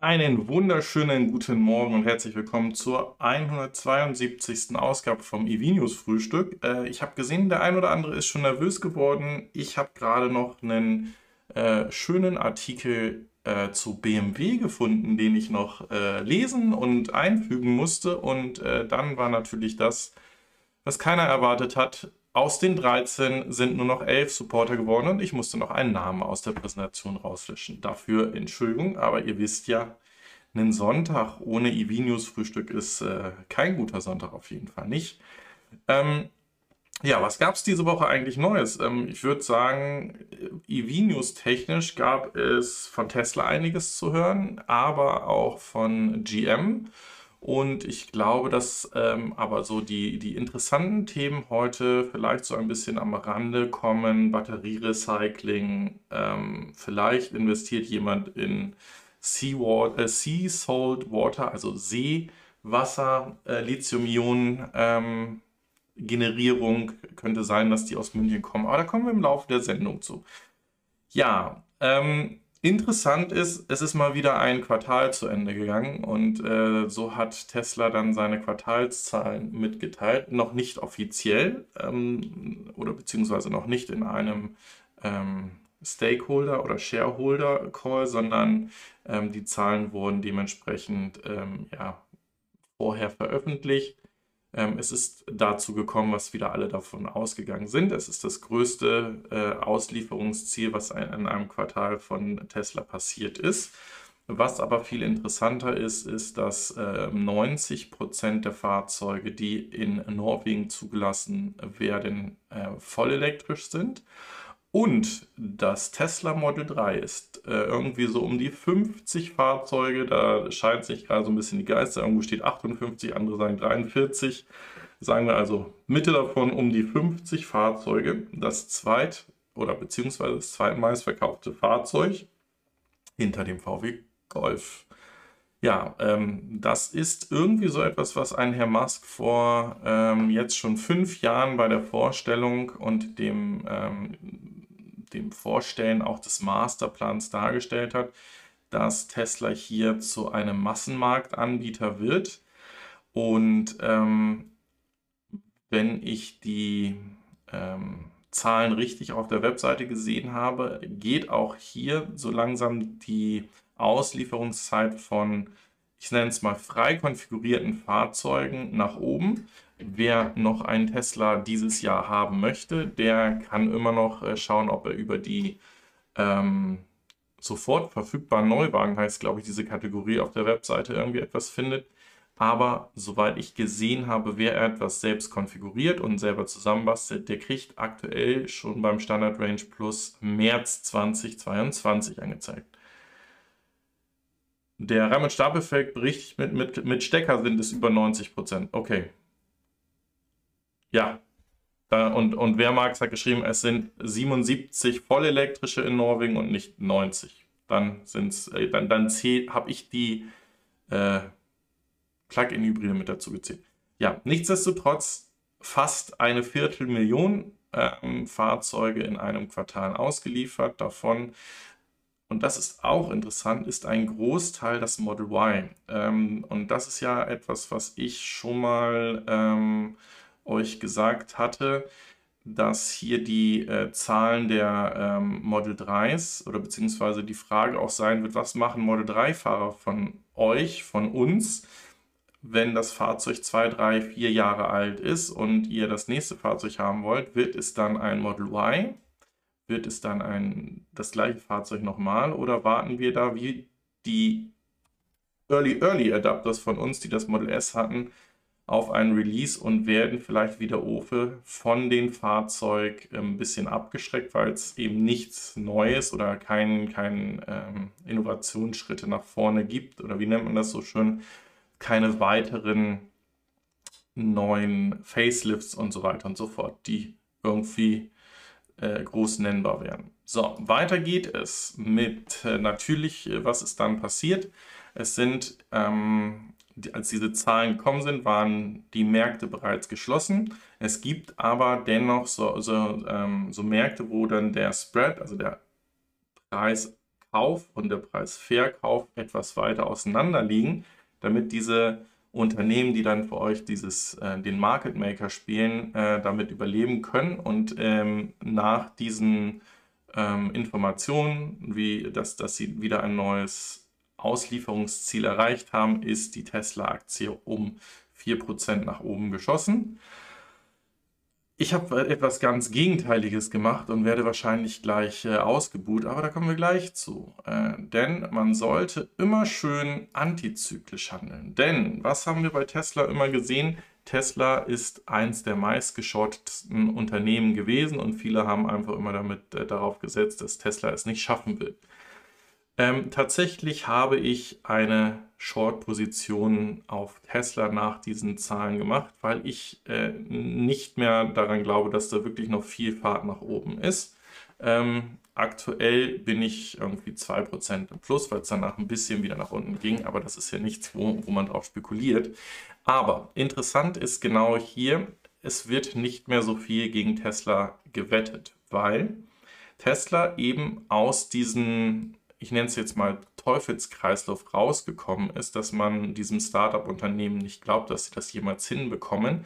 Einen wunderschönen guten Morgen und herzlich willkommen zur 172. Ausgabe vom EV-News Frühstück. Äh, ich habe gesehen, der ein oder andere ist schon nervös geworden. Ich habe gerade noch einen äh, schönen Artikel äh, zu BMW gefunden, den ich noch äh, lesen und einfügen musste. Und äh, dann war natürlich das, was keiner erwartet hat, aus den 13 sind nur noch 11 Supporter geworden und ich musste noch einen Namen aus der Präsentation rauslöschen. Dafür Entschuldigung, aber ihr wisst ja, ein Sonntag ohne EV-News-Frühstück ist äh, kein guter Sonntag auf jeden Fall nicht. Ähm, ja, was gab es diese Woche eigentlich Neues? Ähm, ich würde sagen, EV-News technisch gab es von Tesla einiges zu hören, aber auch von GM. Und ich glaube, dass ähm, aber so die, die interessanten Themen heute vielleicht so ein bisschen am Rande kommen. Batterierecycling, ähm, vielleicht investiert jemand in Sea, äh, sea Salt Water, also Seewasser, äh, Lithium-Ionen. Ähm, Generierung könnte sein, dass die aus München kommen, aber da kommen wir im Laufe der Sendung zu. Ja, ähm, Interessant ist, es ist mal wieder ein Quartal zu Ende gegangen und äh, so hat Tesla dann seine Quartalszahlen mitgeteilt. Noch nicht offiziell ähm, oder beziehungsweise noch nicht in einem ähm, Stakeholder- oder Shareholder-Call, sondern ähm, die Zahlen wurden dementsprechend ähm, ja, vorher veröffentlicht. Ähm, es ist dazu gekommen, was wieder alle davon ausgegangen sind. Es ist das größte äh, Auslieferungsziel, was ein, in einem Quartal von Tesla passiert ist. Was aber viel interessanter ist, ist, dass äh, 90 Prozent der Fahrzeuge, die in Norwegen zugelassen werden, äh, vollelektrisch sind. Und das Tesla Model 3 ist äh, irgendwie so um die 50 Fahrzeuge. Da scheint sich gerade so ein bisschen die Geister. Irgendwo steht 58, andere sagen 43. Sagen wir also Mitte davon um die 50 Fahrzeuge. Das zweit- oder beziehungsweise das zweitmeist verkaufte Fahrzeug hinter dem VW Golf. Ja, ähm, das ist irgendwie so etwas, was ein Herr Musk vor ähm, jetzt schon fünf Jahren bei der Vorstellung und dem ähm, dem Vorstellen auch des Masterplans dargestellt hat, dass Tesla hier zu einem Massenmarktanbieter wird. Und ähm, wenn ich die ähm, Zahlen richtig auf der Webseite gesehen habe, geht auch hier so langsam die Auslieferungszeit von, ich nenne es mal, frei konfigurierten Fahrzeugen nach oben. Wer noch einen Tesla dieses Jahr haben möchte, der kann immer noch äh, schauen, ob er über die ähm, sofort verfügbaren Neuwagen, heißt glaube ich diese Kategorie auf der Webseite, irgendwie etwas findet. Aber soweit ich gesehen habe, wer etwas selbst konfiguriert und selber zusammenbastelt, der kriegt aktuell schon beim Standard Range Plus März 2022 angezeigt. Der Rahmen-Stab-Effekt berichtet mit, mit, mit Stecker sind es über 90%. Okay, ja. Und, und Wehrmax hat geschrieben, es sind 77 vollelektrische in Norwegen und nicht 90. Dann sind's, äh, dann, dann habe ich die äh, Plug-in-Hybride mit dazu gezählt. Ja, nichtsdestotrotz fast eine Viertelmillion ähm, Fahrzeuge in einem Quartal ausgeliefert. Davon, und das ist auch interessant, ist ein Großteil das Model Y. Ähm, und das ist ja etwas, was ich schon mal ähm, euch gesagt hatte, dass hier die äh, Zahlen der ähm, Model 3s oder beziehungsweise die Frage auch sein wird, was machen Model 3-Fahrer von euch, von uns, wenn das Fahrzeug 2, 3, 4 Jahre alt ist und ihr das nächste Fahrzeug haben wollt, wird es dann ein Model Y? Wird es dann ein, das gleiche Fahrzeug nochmal oder warten wir da wie die Early Early Adapters von uns, die das Model S hatten, auf einen Release und werden vielleicht wieder Ofe von dem Fahrzeug ein ähm, bisschen abgeschreckt, weil es eben nichts Neues oder keinen kein, ähm, Innovationsschritte nach vorne gibt oder wie nennt man das so schön, keine weiteren neuen Facelifts und so weiter und so fort, die irgendwie äh, groß nennbar werden. So, weiter geht es mit äh, natürlich, äh, was ist dann passiert? Es sind ähm, als diese Zahlen gekommen sind, waren die Märkte bereits geschlossen. Es gibt aber dennoch so, so, ähm, so Märkte, wo dann der Spread, also der Preis Kauf und der Preisverkauf etwas weiter auseinander liegen, damit diese Unternehmen, die dann für euch dieses, äh, den Market Maker spielen, äh, damit überleben können und ähm, nach diesen ähm, Informationen, wie dass, dass sie wieder ein neues Auslieferungsziel erreicht haben, ist die Tesla-Aktie um 4% nach oben geschossen. Ich habe etwas ganz Gegenteiliges gemacht und werde wahrscheinlich gleich äh, ausgebuht, aber da kommen wir gleich zu. Äh, denn man sollte immer schön antizyklisch handeln. Denn was haben wir bei Tesla immer gesehen? Tesla ist eins der meistgeschortetsten Unternehmen gewesen und viele haben einfach immer damit äh, darauf gesetzt, dass Tesla es nicht schaffen will. Ähm, tatsächlich habe ich eine Short-Position auf Tesla nach diesen Zahlen gemacht, weil ich äh, nicht mehr daran glaube, dass da wirklich noch viel Fahrt nach oben ist. Ähm, aktuell bin ich irgendwie 2% im Plus, weil es danach ein bisschen wieder nach unten ging, aber das ist ja nichts, wo, wo man drauf spekuliert. Aber interessant ist genau hier, es wird nicht mehr so viel gegen Tesla gewettet, weil Tesla eben aus diesen ich nenne es jetzt mal Teufelskreislauf rausgekommen ist, dass man diesem Startup-Unternehmen nicht glaubt, dass sie das jemals hinbekommen.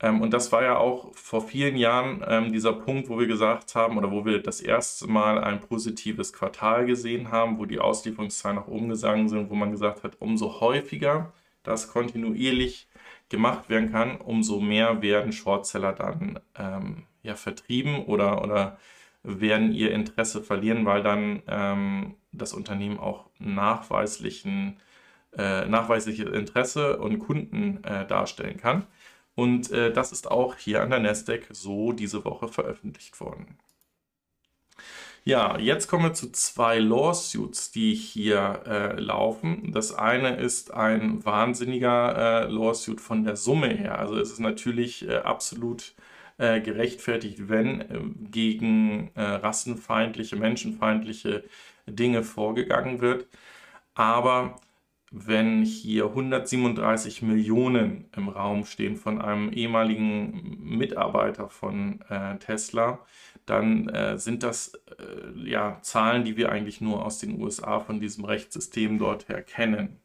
Ähm, und das war ja auch vor vielen Jahren ähm, dieser Punkt, wo wir gesagt haben oder wo wir das erste Mal ein positives Quartal gesehen haben, wo die Auslieferungszahlen nach oben gegangen sind, wo man gesagt hat, umso häufiger das kontinuierlich gemacht werden kann, umso mehr werden Shortseller dann ähm, ja, vertrieben oder, oder werden ihr Interesse verlieren, weil dann ähm, das Unternehmen auch nachweislichen, äh, nachweisliches Interesse und Kunden äh, darstellen kann. Und äh, das ist auch hier an der Nasdaq so diese Woche veröffentlicht worden. Ja, jetzt kommen wir zu zwei Lawsuits, die hier äh, laufen. Das eine ist ein wahnsinniger äh, Lawsuit von der Summe her. Also es ist natürlich äh, absolut äh, gerechtfertigt, wenn äh, gegen äh, rassenfeindliche, menschenfeindliche Dinge vorgegangen wird. Aber wenn hier 137 Millionen im Raum stehen von einem ehemaligen Mitarbeiter von äh, Tesla, dann äh, sind das äh, ja Zahlen, die wir eigentlich nur aus den USA von diesem Rechtssystem dort her kennen.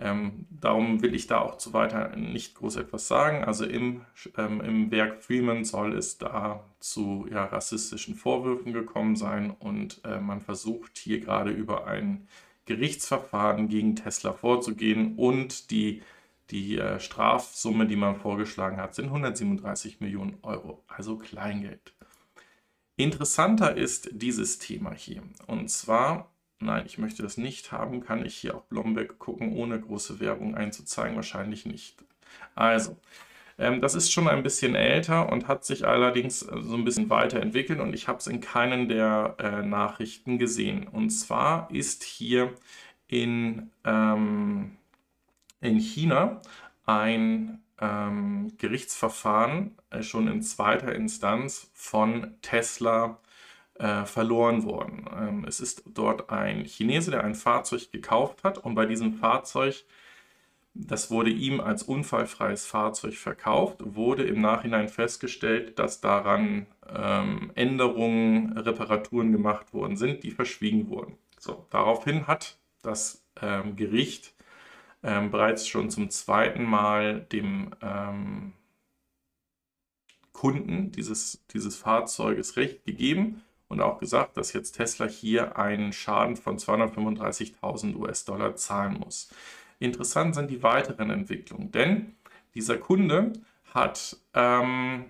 Ähm, darum will ich da auch zu weiter nicht groß etwas sagen. Also im, ähm, im Werk Freeman soll es da zu ja, rassistischen Vorwürfen gekommen sein und äh, man versucht hier gerade über ein Gerichtsverfahren gegen Tesla vorzugehen und die, die äh, Strafsumme, die man vorgeschlagen hat, sind 137 Millionen Euro, also Kleingeld. Interessanter ist dieses Thema hier und zwar Nein, ich möchte das nicht haben. Kann ich hier auf Blomberg gucken, ohne große Werbung einzuzeigen? Wahrscheinlich nicht. Also, ähm, das ist schon ein bisschen älter und hat sich allerdings äh, so ein bisschen weiterentwickelt und ich habe es in keinen der äh, Nachrichten gesehen. Und zwar ist hier in, ähm, in China ein ähm, Gerichtsverfahren äh, schon in zweiter Instanz von Tesla äh, verloren worden. Ähm, es ist dort ein Chinese, der ein Fahrzeug gekauft hat und bei diesem Fahrzeug, das wurde ihm als unfallfreies Fahrzeug verkauft, wurde im Nachhinein festgestellt, dass daran ähm, Änderungen, Reparaturen gemacht worden sind, die verschwiegen wurden. So, daraufhin hat das ähm, Gericht ähm, bereits schon zum zweiten Mal dem ähm, Kunden dieses, dieses Fahrzeuges Recht gegeben und auch gesagt, dass jetzt Tesla hier einen Schaden von 235.000 US-Dollar zahlen muss. Interessant sind die weiteren Entwicklungen, denn dieser Kunde hat, ähm,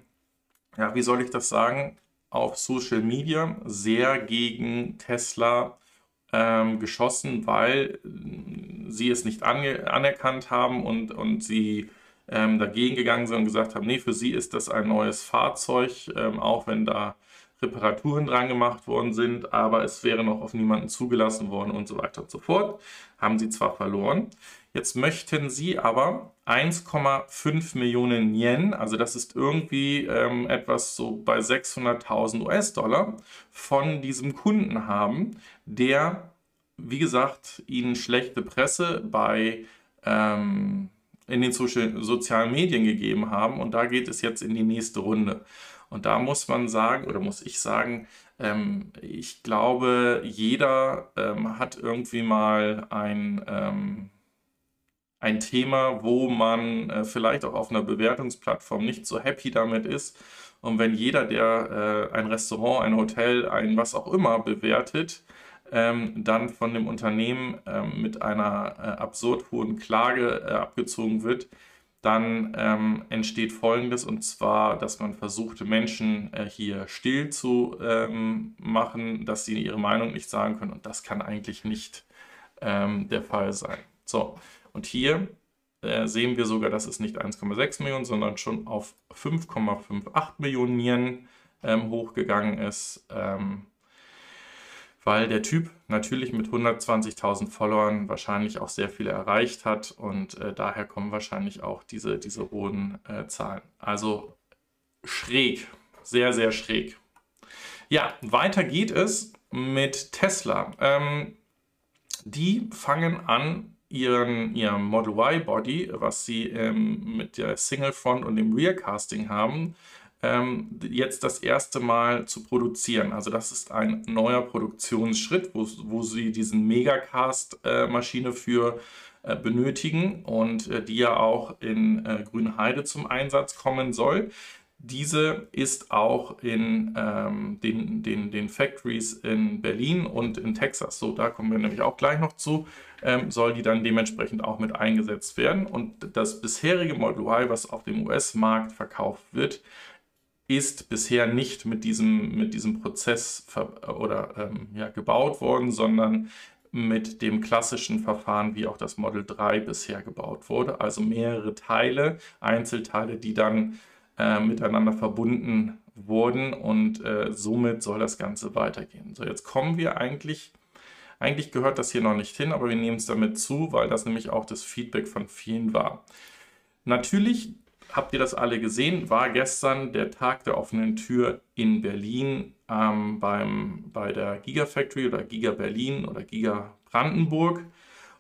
ja, wie soll ich das sagen, auf Social Media sehr gegen Tesla ähm, geschossen, weil sie es nicht anerkannt haben und, und sie ähm, dagegen gegangen sind und gesagt haben, nee, für sie ist das ein neues Fahrzeug, ähm, auch wenn da Reparaturen dran gemacht worden sind, aber es wäre noch auf niemanden zugelassen worden und so weiter und so fort. Haben sie zwar verloren. Jetzt möchten sie aber 1,5 Millionen Yen, also das ist irgendwie ähm, etwas so bei 600.000 US-Dollar, von diesem Kunden haben, der, wie gesagt, ihnen schlechte Presse bei ähm, in den Social, sozialen Medien gegeben haben und da geht es jetzt in die nächste Runde. Und da muss man sagen, oder muss ich sagen, ähm, ich glaube, jeder ähm, hat irgendwie mal ein, ähm, ein Thema, wo man äh, vielleicht auch auf einer Bewertungsplattform nicht so happy damit ist. Und wenn jeder, der äh, ein Restaurant, ein Hotel, ein was auch immer bewertet, ähm, dann von dem Unternehmen ähm, mit einer äh, absurd hohen Klage äh, abgezogen wird, dann ähm, entsteht Folgendes, und zwar, dass man versucht, Menschen äh, hier still zu ähm, machen, dass sie ihre Meinung nicht sagen können. Und das kann eigentlich nicht ähm, der Fall sein. So, und hier äh, sehen wir sogar, dass es nicht 1,6 Millionen, sondern schon auf 5,58 Millionen Nieren ähm, hochgegangen ist. Weil der Typ natürlich mit 120.000 Followern wahrscheinlich auch sehr viele erreicht hat und äh, daher kommen wahrscheinlich auch diese, diese hohen äh, Zahlen. Also schräg, sehr, sehr schräg. Ja, weiter geht es mit Tesla. Ähm, die fangen an, ihren, ihren Model Y Body, was sie ähm, mit der Single Front und dem Rear Casting haben, ähm, jetzt das erste Mal zu produzieren. Also das ist ein neuer Produktionsschritt, wo, wo sie diesen Megacast-Maschine äh, für benötigen und äh, die ja auch in äh, Grünheide zum Einsatz kommen soll. Diese ist auch in ähm, den, den, den Factories in Berlin und in Texas, so da kommen wir nämlich auch gleich noch zu, ähm, soll die dann dementsprechend auch mit eingesetzt werden. Und das bisherige Model Y, was auf dem US-Markt verkauft wird, ist bisher nicht mit diesem, mit diesem Prozess oder ähm, ja, gebaut worden, sondern mit dem klassischen Verfahren, wie auch das Model 3 bisher gebaut wurde. Also mehrere Teile, Einzelteile, die dann äh, miteinander verbunden wurden und äh, somit soll das Ganze weitergehen. So, jetzt kommen wir eigentlich, eigentlich gehört das hier noch nicht hin, aber wir nehmen es damit zu, weil das nämlich auch das Feedback von vielen war. Natürlich habt ihr das alle gesehen, war gestern der Tag der offenen Tür in Berlin ähm, beim, bei der Gigafactory oder Giga Berlin oder Giga Brandenburg,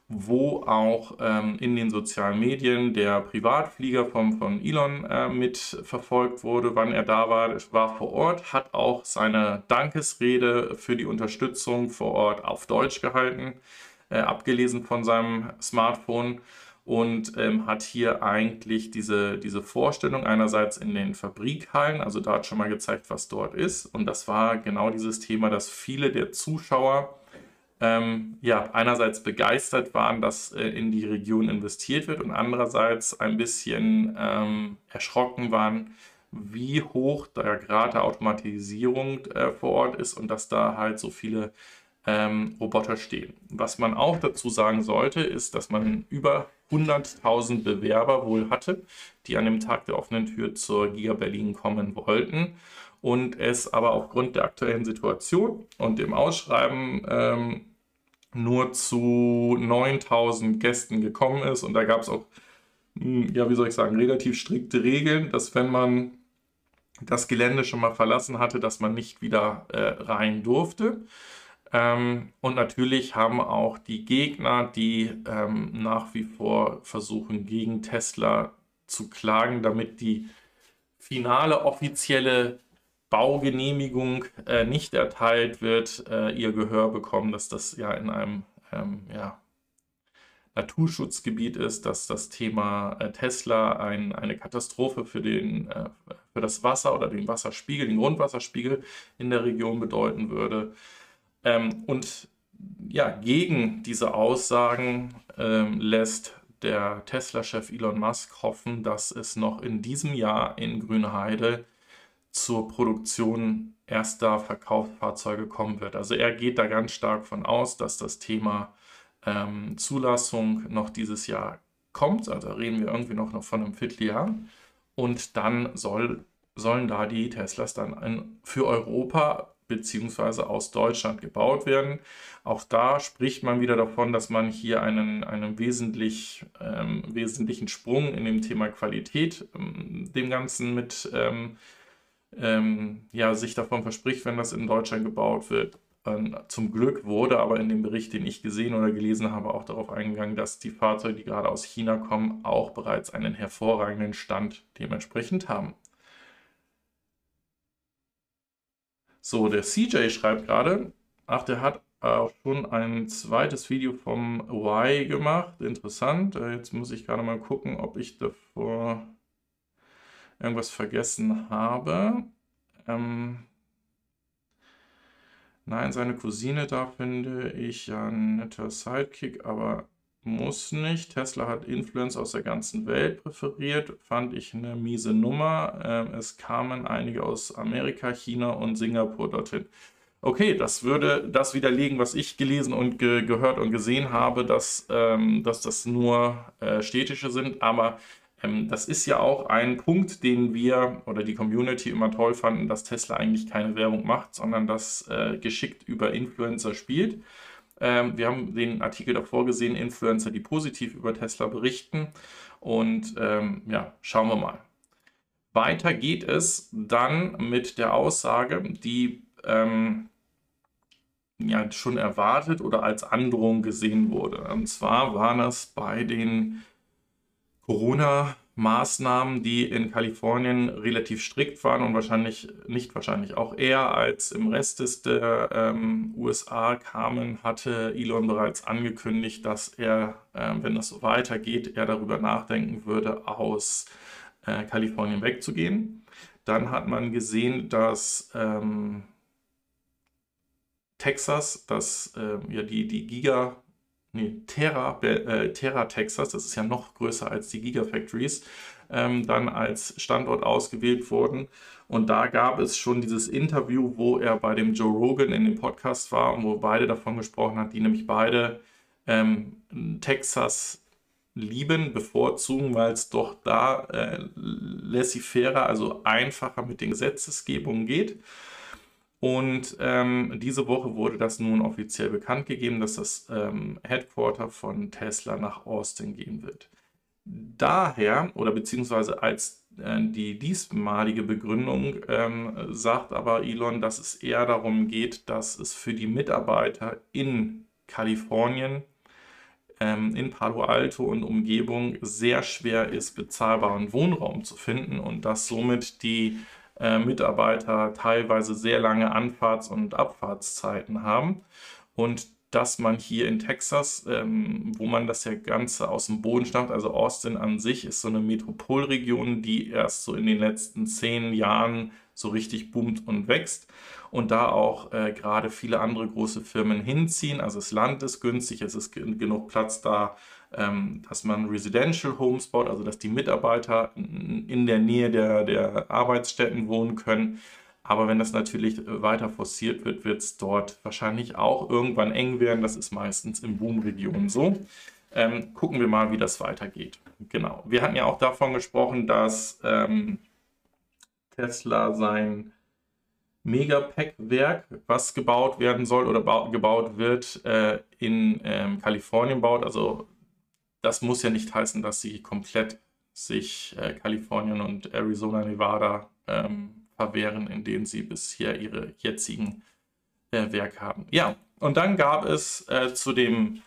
wo auch ähm, in den sozialen Medien der Privatflieger vom, von Elon äh, mitverfolgt wurde, wann er da war. War vor Ort, hat auch seine Dankesrede für die Unterstützung vor Ort auf Deutsch gehalten, äh, abgelesen von seinem Smartphone und ähm, hat hier eigentlich diese, diese Vorstellung einerseits in den Fabrikhallen, also da hat schon mal gezeigt, was dort ist. Und das war genau dieses Thema, dass viele der Zuschauer ähm, ja einerseits begeistert waren, dass äh, in die Region investiert wird und andererseits ein bisschen ähm, erschrocken waren, wie hoch der Grad der Automatisierung äh, vor Ort ist und dass da halt so viele ähm, Roboter stehen. Was man auch dazu sagen sollte, ist, dass man über 100.000 Bewerber wohl hatte, die an dem Tag der offenen Tür zur Giga Berlin kommen wollten und es aber aufgrund der aktuellen Situation und dem Ausschreiben ähm, nur zu 9000 Gästen gekommen ist. Und da gab es auch, hm, ja, wie soll ich sagen, relativ strikte Regeln, dass wenn man das Gelände schon mal verlassen hatte, dass man nicht wieder äh, rein durfte. Ähm, und natürlich haben auch die Gegner, die ähm, nach wie vor versuchen, gegen Tesla zu klagen, damit die finale offizielle Baugenehmigung äh, nicht erteilt wird, äh, ihr Gehör bekommen, dass das ja in einem ähm, ja, Naturschutzgebiet ist, dass das Thema äh, Tesla ein, eine Katastrophe für, den, äh, für das Wasser oder den Wasserspiegel, den Grundwasserspiegel in der Region bedeuten würde. Ähm, und ja, gegen diese Aussagen ähm, lässt der Tesla-Chef Elon Musk hoffen, dass es noch in diesem Jahr in Grünheide zur Produktion erster Verkaufsfahrzeuge kommen wird. Also er geht da ganz stark von aus, dass das Thema ähm, Zulassung noch dieses Jahr kommt. Also reden wir irgendwie noch, noch von einem Vierteljahr. Und dann soll, sollen da die Teslas dann ein, für Europa beziehungsweise aus Deutschland gebaut werden. Auch da spricht man wieder davon, dass man hier einen, einen wesentlich, ähm, wesentlichen Sprung in dem Thema Qualität ähm, dem Ganzen mit ähm, ähm ja, sich davon verspricht, wenn das in Deutschland gebaut wird. Ähm, zum Glück wurde aber in dem Bericht, den ich gesehen oder gelesen habe, auch darauf eingegangen, dass die Fahrzeuge, die gerade aus China kommen, auch bereits einen hervorragenden Stand dementsprechend haben. So, der CJ schreibt gerade, ach, der hat auch schon ein zweites Video vom Y gemacht. Interessant. Äh, jetzt muss ich gerade mal gucken, ob ich davor irgendwas vergessen habe. Ähm Nein, seine Cousine da finde ich ja ein netter Sidekick, aber muss nicht. Tesla hat Influence aus der ganzen Welt präferiert, fand ich eine miese Nummer. Ähm, es kamen einige aus Amerika, China und Singapur dorthin. Okay, das würde das widerlegen, was ich gelesen und ge gehört und gesehen habe, dass, ähm, dass das nur äh, städtische sind. Aber ähm, das ist ja auch ein Punkt, den wir oder die Community immer toll fanden, dass Tesla eigentlich keine Werbung macht, sondern das äh, geschickt über Influencer spielt. Ähm, wir haben den Artikel davor gesehen, Influencer, die positiv über Tesla berichten. Und ähm, ja, schauen wir mal. Weiter geht es dann mit der Aussage, die ähm, ja schon erwartet oder als Androhung gesehen wurde. Und zwar war das bei den Corona- Maßnahmen, die in Kalifornien relativ strikt waren und wahrscheinlich, nicht wahrscheinlich auch eher als im Rest des der ähm, USA kamen, hatte Elon bereits angekündigt, dass er, äh, wenn das so weitergeht, er darüber nachdenken würde, aus äh, Kalifornien wegzugehen. Dann hat man gesehen, dass ähm, Texas, dass äh, ja die, die Giga nee, Terra, äh, Terra Texas, das ist ja noch größer als die Gigafactories, ähm, dann als Standort ausgewählt wurden. Und da gab es schon dieses Interview, wo er bei dem Joe Rogan in dem Podcast war und wo beide davon gesprochen hat, die nämlich beide ähm, Texas lieben, bevorzugen, weil es doch da äh, laissez-faire, also einfacher mit den Gesetzesgebungen geht. Und ähm, diese Woche wurde das nun offiziell bekannt gegeben, dass das ähm, Headquarter von Tesla nach Austin gehen wird. Daher, oder beziehungsweise als äh, die diesmalige Begründung, ähm, sagt aber Elon, dass es eher darum geht, dass es für die Mitarbeiter in Kalifornien, ähm, in Palo Alto und Umgebung sehr schwer ist, bezahlbaren Wohnraum zu finden und dass somit die äh, Mitarbeiter teilweise sehr lange Anfahrts- und Abfahrtszeiten haben. Und dass man hier in Texas, ähm, wo man das ja Ganze aus dem Boden stammt, also Austin an sich ist so eine Metropolregion, die erst so in den letzten zehn Jahren so richtig boomt und wächst und da auch äh, gerade viele andere große Firmen hinziehen. Also das Land ist günstig, es ist genug Platz da, dass man Residential Homes baut, also dass die Mitarbeiter in der Nähe der, der Arbeitsstätten wohnen können. Aber wenn das natürlich weiter forciert wird, wird es dort wahrscheinlich auch irgendwann eng werden. Das ist meistens in Boomregionen so. Ähm, gucken wir mal, wie das weitergeht. Genau. Wir hatten ja auch davon gesprochen, dass ähm, Tesla sein Megapack-Werk, was gebaut werden soll oder gebaut wird, äh, in ähm, Kalifornien baut. Also das muss ja nicht heißen, dass sie komplett sich äh, Kalifornien und Arizona, Nevada ähm, verwehren, in denen sie bisher ihre jetzigen äh, Werke haben. Ja, und dann gab es äh, zu dem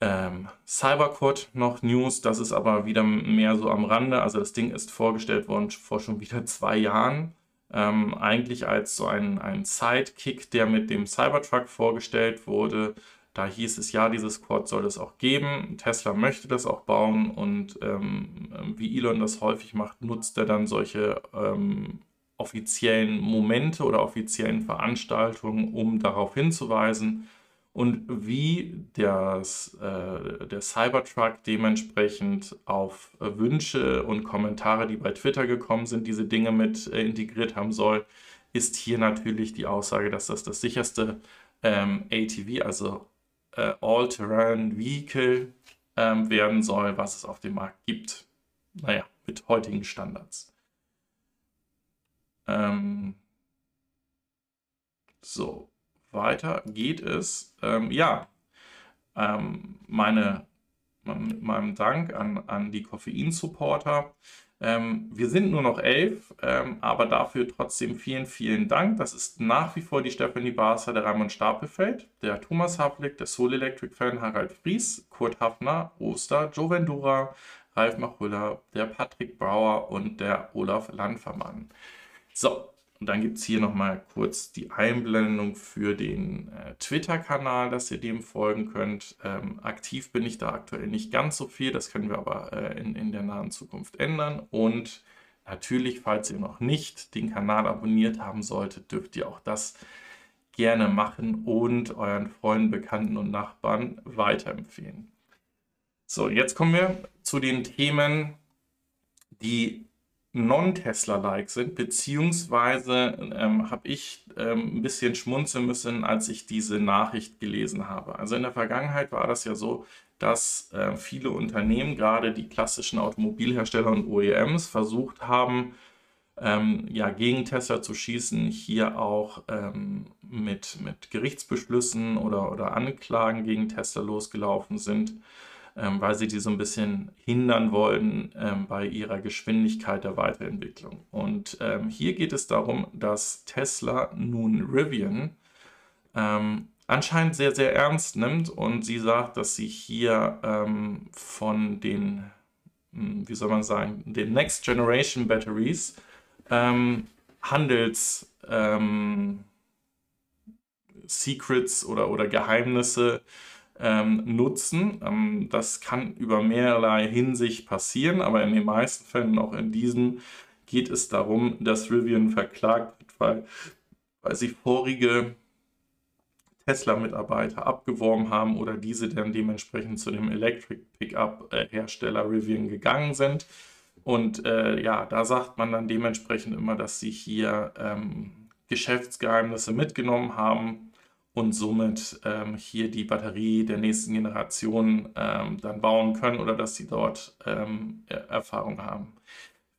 ähm, Cyberquad noch News, das ist aber wieder mehr so am Rande. Also das Ding ist vorgestellt worden vor schon wieder zwei Jahren. Ähm, eigentlich als so ein, ein Sidekick, der mit dem Cybertruck vorgestellt wurde. Da hieß es, ja, dieses Quad soll es auch geben. Tesla möchte das auch bauen und ähm, wie Elon das häufig macht, nutzt er dann solche ähm, offiziellen Momente oder offiziellen Veranstaltungen, um darauf hinzuweisen. Und wie das, äh, der Cybertruck dementsprechend auf Wünsche und Kommentare, die bei Twitter gekommen sind, diese Dinge mit äh, integriert haben soll, ist hier natürlich die Aussage, dass das das sicherste ähm, ATV, also äh, All-Terrain Vehicle ähm, werden soll, was es auf dem Markt gibt. Naja, mit heutigen Standards. Ähm, so, weiter geht es. Ähm, ja, ähm, meine, mit meinem Dank an, an die Koffein-Supporter. Ähm, wir sind nur noch elf, ähm, aber dafür trotzdem vielen, vielen Dank. Das ist nach wie vor die Stephanie Barser, der Raimund Stapelfeld, der Thomas Havlik, der Soul Electric Fan Harald Fries, Kurt Hafner, Oster, Joe Vendura, Ralf Machulla, der Patrick Bauer und der Olaf Landvermann. So, Und dann gibt es hier nochmal kurz die Einblendung für den äh, Twitter-Kanal, dass ihr dem folgen könnt. Ähm, aktiv bin ich da aktuell nicht ganz so viel, das können wir aber äh, in, in der nahen Zukunft ändern. Und natürlich, falls ihr noch nicht den Kanal abonniert haben solltet, dürft ihr auch das gerne machen und euren Freunden, Bekannten und Nachbarn weiterempfehlen. So, jetzt kommen wir zu den Themen, die non-Tesla-like sind, beziehungsweise ähm, habe ich ähm, ein bisschen schmunzeln müssen, als ich diese Nachricht gelesen habe. Also in der Vergangenheit war das ja so, dass äh, viele Unternehmen, gerade die klassischen Automobilhersteller und OEMs, versucht haben, ähm, ja, gegen Tesla zu schießen, hier auch ähm, mit, mit Gerichtsbeschlüssen oder, oder Anklagen gegen Tesla losgelaufen sind ähm, weil sie die so ein bisschen hindern wollen ähm, bei ihrer Geschwindigkeit der Weiterentwicklung. Und ähm, hier geht es darum, dass Tesla nun Rivian ähm, anscheinend sehr, sehr ernst nimmt und sie sagt, dass sie hier ähm, von den, hm, wie soll man sagen, den Next Generation Batteries Handels Secrets oder, oder Geheimnisse ähm, nutzen. Ähm, das kann über mehrerlei Hinsicht passieren, aber in den meisten Fällen, auch in diesen, geht es darum, dass Rivian verklagt wird, weil, weil sie vorige Tesla-Mitarbeiter abgeworben haben oder diese dann dementsprechend zu dem Electric Pickup-Hersteller Rivian gegangen sind. Und äh, ja, da sagt man dann dementsprechend immer, dass sie hier ähm, Geschäftsgeheimnisse mitgenommen haben und somit ähm, hier die Batterie der nächsten Generation ähm, dann bauen können oder dass sie dort ähm, Erfahrung haben.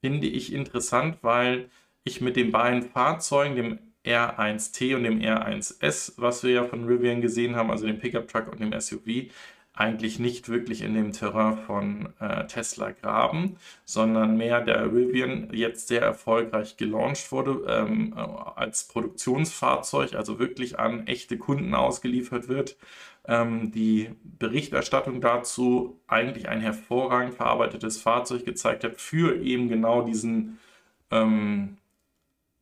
Finde ich interessant, weil ich mit den beiden Fahrzeugen, dem R1T und dem R1S, was wir ja von Rivian gesehen haben, also dem Pickup Truck und dem SUV, eigentlich nicht wirklich in dem Terrain von äh, Tesla graben, sondern mehr der Rivian jetzt sehr erfolgreich gelauncht wurde ähm, äh, als Produktionsfahrzeug, also wirklich an echte Kunden ausgeliefert wird. Ähm, die Berichterstattung dazu eigentlich ein hervorragend verarbeitetes Fahrzeug gezeigt hat für eben genau diesen ähm,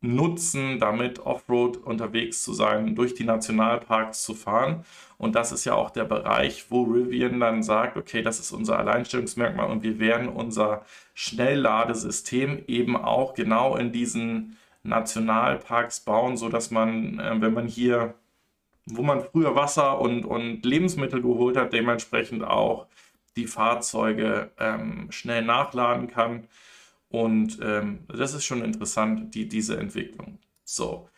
nutzen, damit Offroad unterwegs zu sein, durch die Nationalparks zu fahren. Und das ist ja auch der Bereich, wo Rivian dann sagt, okay, das ist unser Alleinstellungsmerkmal und wir werden unser Schnellladesystem eben auch genau in diesen Nationalparks bauen, sodass man, äh, wenn man hier, wo man früher Wasser und, und Lebensmittel geholt hat, dementsprechend auch die Fahrzeuge ähm, schnell nachladen kann und ähm, das ist schon interessant, die, diese Entwicklung. So.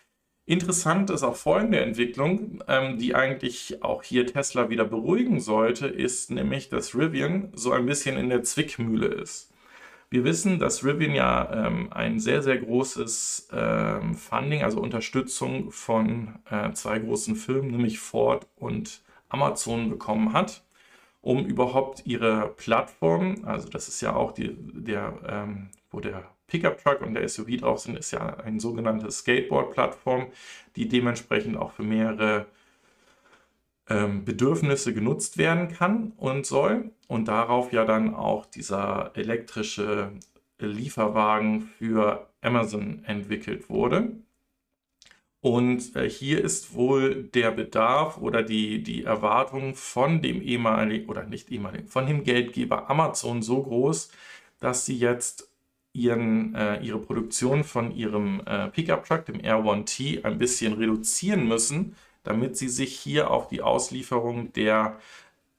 Interessant ist auch folgende Entwicklung, ähm, die eigentlich auch hier Tesla wieder beruhigen sollte, ist nämlich, dass Rivian so ein bisschen in der Zwickmühle ist. Wir wissen, dass Rivian ja ähm, ein sehr, sehr großes ähm, Funding, also Unterstützung von äh, zwei großen Firmen, nämlich Ford und Amazon bekommen hat um überhaupt ihre Plattform, also das ist ja auch die, der, ähm, wo der Pickup Truck und der SUV drauf sind, ist ja eine sogenannte Skateboard-Plattform, die dementsprechend auch für mehrere ähm, Bedürfnisse genutzt werden kann und soll. Und darauf ja dann auch dieser elektrische Lieferwagen für Amazon entwickelt wurde. Und äh, hier ist wohl der Bedarf oder die, die Erwartung von dem ehemaligen, oder nicht ehemaligen, von dem Geldgeber Amazon so groß, dass sie jetzt ihren, äh, ihre Produktion von ihrem äh, Pickup-Truck, dem R1T, ein bisschen reduzieren müssen, damit sie sich hier auf die Auslieferung der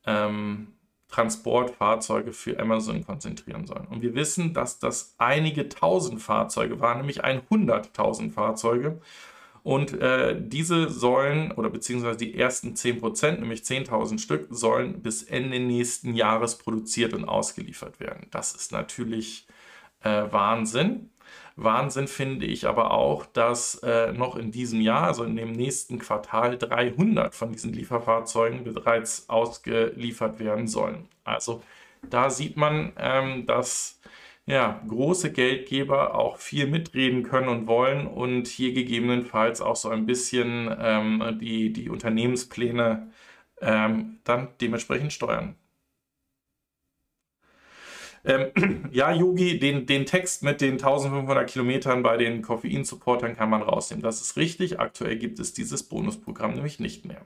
ähm, Transportfahrzeuge für Amazon konzentrieren sollen. Und wir wissen, dass das einige tausend Fahrzeuge waren, nämlich 100.000 Fahrzeuge. Und äh, diese sollen, oder beziehungsweise die ersten 10%, nämlich 10.000 Stück, sollen bis Ende nächsten Jahres produziert und ausgeliefert werden. Das ist natürlich äh, Wahnsinn. Wahnsinn finde ich aber auch, dass äh, noch in diesem Jahr, also in dem nächsten Quartal, 300 von diesen Lieferfahrzeugen bereits ausgeliefert werden sollen. Also da sieht man, ähm, dass ja, große Geldgeber auch viel mitreden können und wollen und hier gegebenenfalls auch so ein bisschen ähm, die, die Unternehmenspläne ähm, dann dementsprechend steuern. Ähm, ja, Yogi, den, den Text mit den 1500 Kilometern bei den Koffein-Supportern kann man rausnehmen. Das ist richtig. Aktuell gibt es dieses Bonusprogramm nämlich nicht mehr.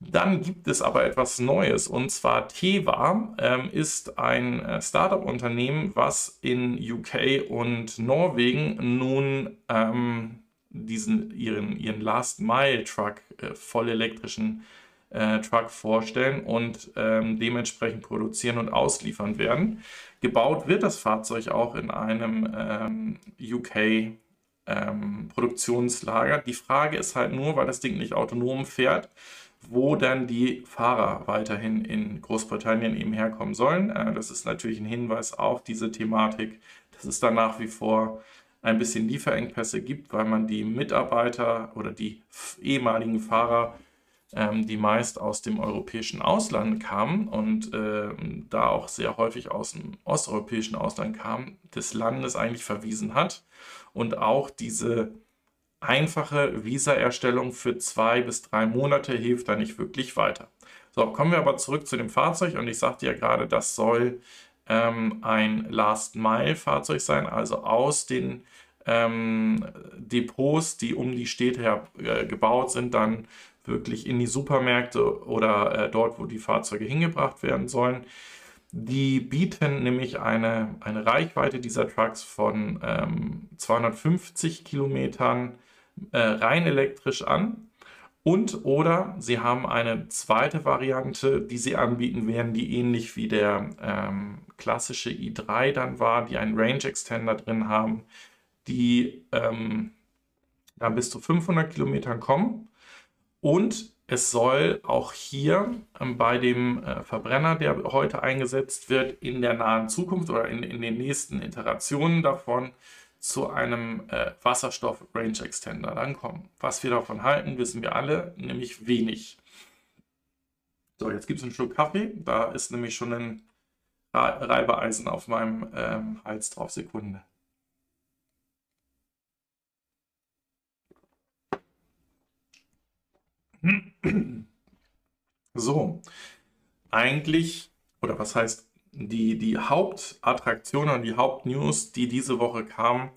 Dann gibt es aber etwas Neues und zwar Teva ähm, ist ein äh, Startup-Unternehmen, was in UK und Norwegen nun ähm, diesen ihren, ihren Last Mile Truck, äh, voll elektrischen äh, Truck vorstellen und ähm, dementsprechend produzieren und ausliefern werden. Gebaut wird das Fahrzeug auch in einem ähm, UK ähm, Produktionslager. Die Frage ist halt nur, weil das Ding nicht autonom fährt, wo dann die Fahrer weiterhin in Großbritannien eben herkommen sollen. Äh, das ist natürlich ein Hinweis auf diese Thematik, dass es da nach wie vor ein bisschen Lieferengpässe gibt, weil man die Mitarbeiter oder die ehemaligen Fahrer, ähm, die meist aus dem europäischen Ausland kamen und äh, da auch sehr häufig aus dem osteuropäischen Ausland kamen, des Landes eigentlich verwiesen hat und auch diese einfache Visa-Erstellung für zwei bis drei Monate hilft da nicht wirklich weiter. So, kommen wir aber zurück zu dem Fahrzeug und ich sagte ja gerade, das soll ähm, ein Last-Mile-Fahrzeug sein, also aus den ähm, Depots, die um die Städte her äh, gebaut sind, dann wirklich in die Supermärkte oder äh, dort, wo die Fahrzeuge hingebracht werden sollen. Die bieten nämlich eine, eine Reichweite dieser Trucks von ähm, 250 Kilometern äh, rein elektrisch an. Und oder sie haben eine zweite Variante, die sie anbieten werden, die ähnlich wie der ähm, klassische i3 dann war, die einen Range Extender drin haben, die ähm, dann bis zu 500 Kilometern kommen. Und es soll auch hier ähm, bei dem äh, Verbrenner, der heute eingesetzt wird, in der nahen Zukunft oder in, in den nächsten Iterationen davon zu einem äh, Wasserstoff-Range Extender dann kommen. Was wir davon halten, wissen wir alle, nämlich wenig. So, jetzt gibt es einen Schluck Kaffee. Da ist nämlich schon ein Reibeeisen auf meinem ähm, Hals drauf. Sekunde. So, eigentlich, oder was heißt die, die Hauptattraktion und die Hauptnews, die diese Woche kam,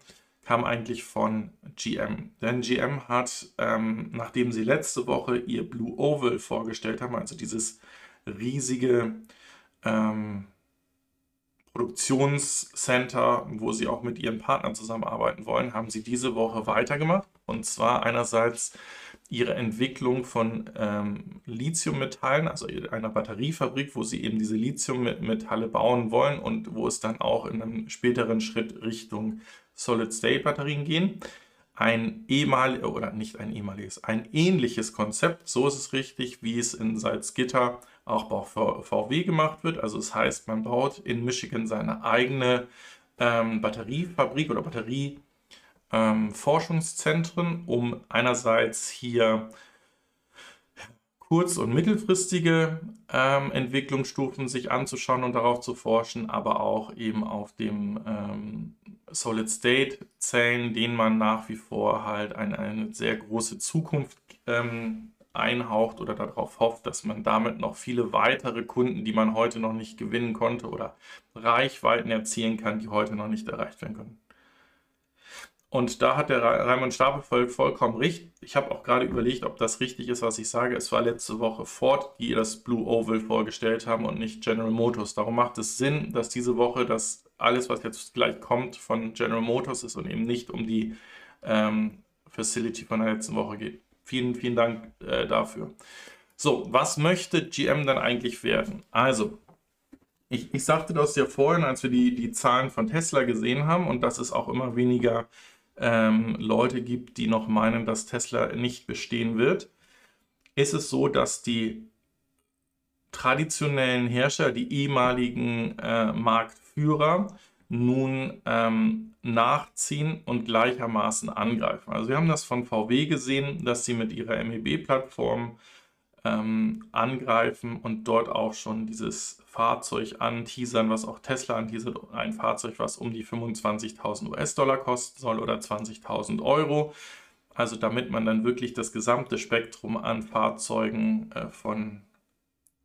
kam eigentlich von GM. Denn GM hat, ähm, nachdem sie letzte Woche ihr Blue Oval vorgestellt haben, also dieses riesige ähm, Produktionscenter, wo sie auch mit ihren Partnern zusammenarbeiten wollen, haben sie diese Woche weitergemacht. Und zwar einerseits ihre Entwicklung von ähm, Lithiummetallen, also einer Batteriefabrik, wo sie eben diese Lithiummetalle bauen wollen und wo es dann auch in einem späteren Schritt Richtung Solid-State-Batterien gehen. Ein ehemaliges, oder nicht ein ehemaliges, ein ähnliches Konzept, so ist es richtig, wie es in Salzgitter auch bei VW gemacht wird. Also das heißt, man baut in Michigan seine eigene ähm, Batteriefabrik oder Batterie ähm, Forschungszentren, um einerseits hier kurz- und mittelfristige ähm, Entwicklungsstufen sich anzuschauen und darauf zu forschen, aber auch eben auf dem ähm, Solid-State-Zellen, denen man nach wie vor halt eine, eine sehr große Zukunft ähm, einhaucht oder darauf hofft, dass man damit noch viele weitere Kunden, die man heute noch nicht gewinnen konnte oder Reichweiten erzielen kann, die heute noch nicht erreicht werden können. Und da hat der Raimund Stapel vollkommen recht. Ich habe auch gerade überlegt, ob das richtig ist, was ich sage. Es war letzte Woche Ford, die das Blue Oval vorgestellt haben und nicht General Motors. Darum macht es Sinn, dass diese Woche das alles, was jetzt gleich kommt, von General Motors ist und eben nicht um die ähm, Facility von der letzten Woche geht. Vielen, vielen Dank äh, dafür. So, was möchte GM dann eigentlich werden? Also, ich, ich sagte das ja vorhin, als wir die, die Zahlen von Tesla gesehen haben und dass es auch immer weniger ähm, Leute gibt, die noch meinen, dass Tesla nicht bestehen wird, ist es so, dass die traditionellen Herrscher, die ehemaligen äh, Marktführer, nun ähm, nachziehen und gleichermaßen angreifen. Also wir haben das von VW gesehen, dass sie mit ihrer MEB-Plattform ähm, angreifen und dort auch schon dieses Fahrzeug anteasern, was auch Tesla anteasert, ein Fahrzeug, was um die 25.000 US-Dollar kosten soll oder 20.000 Euro. Also damit man dann wirklich das gesamte Spektrum an Fahrzeugen äh, von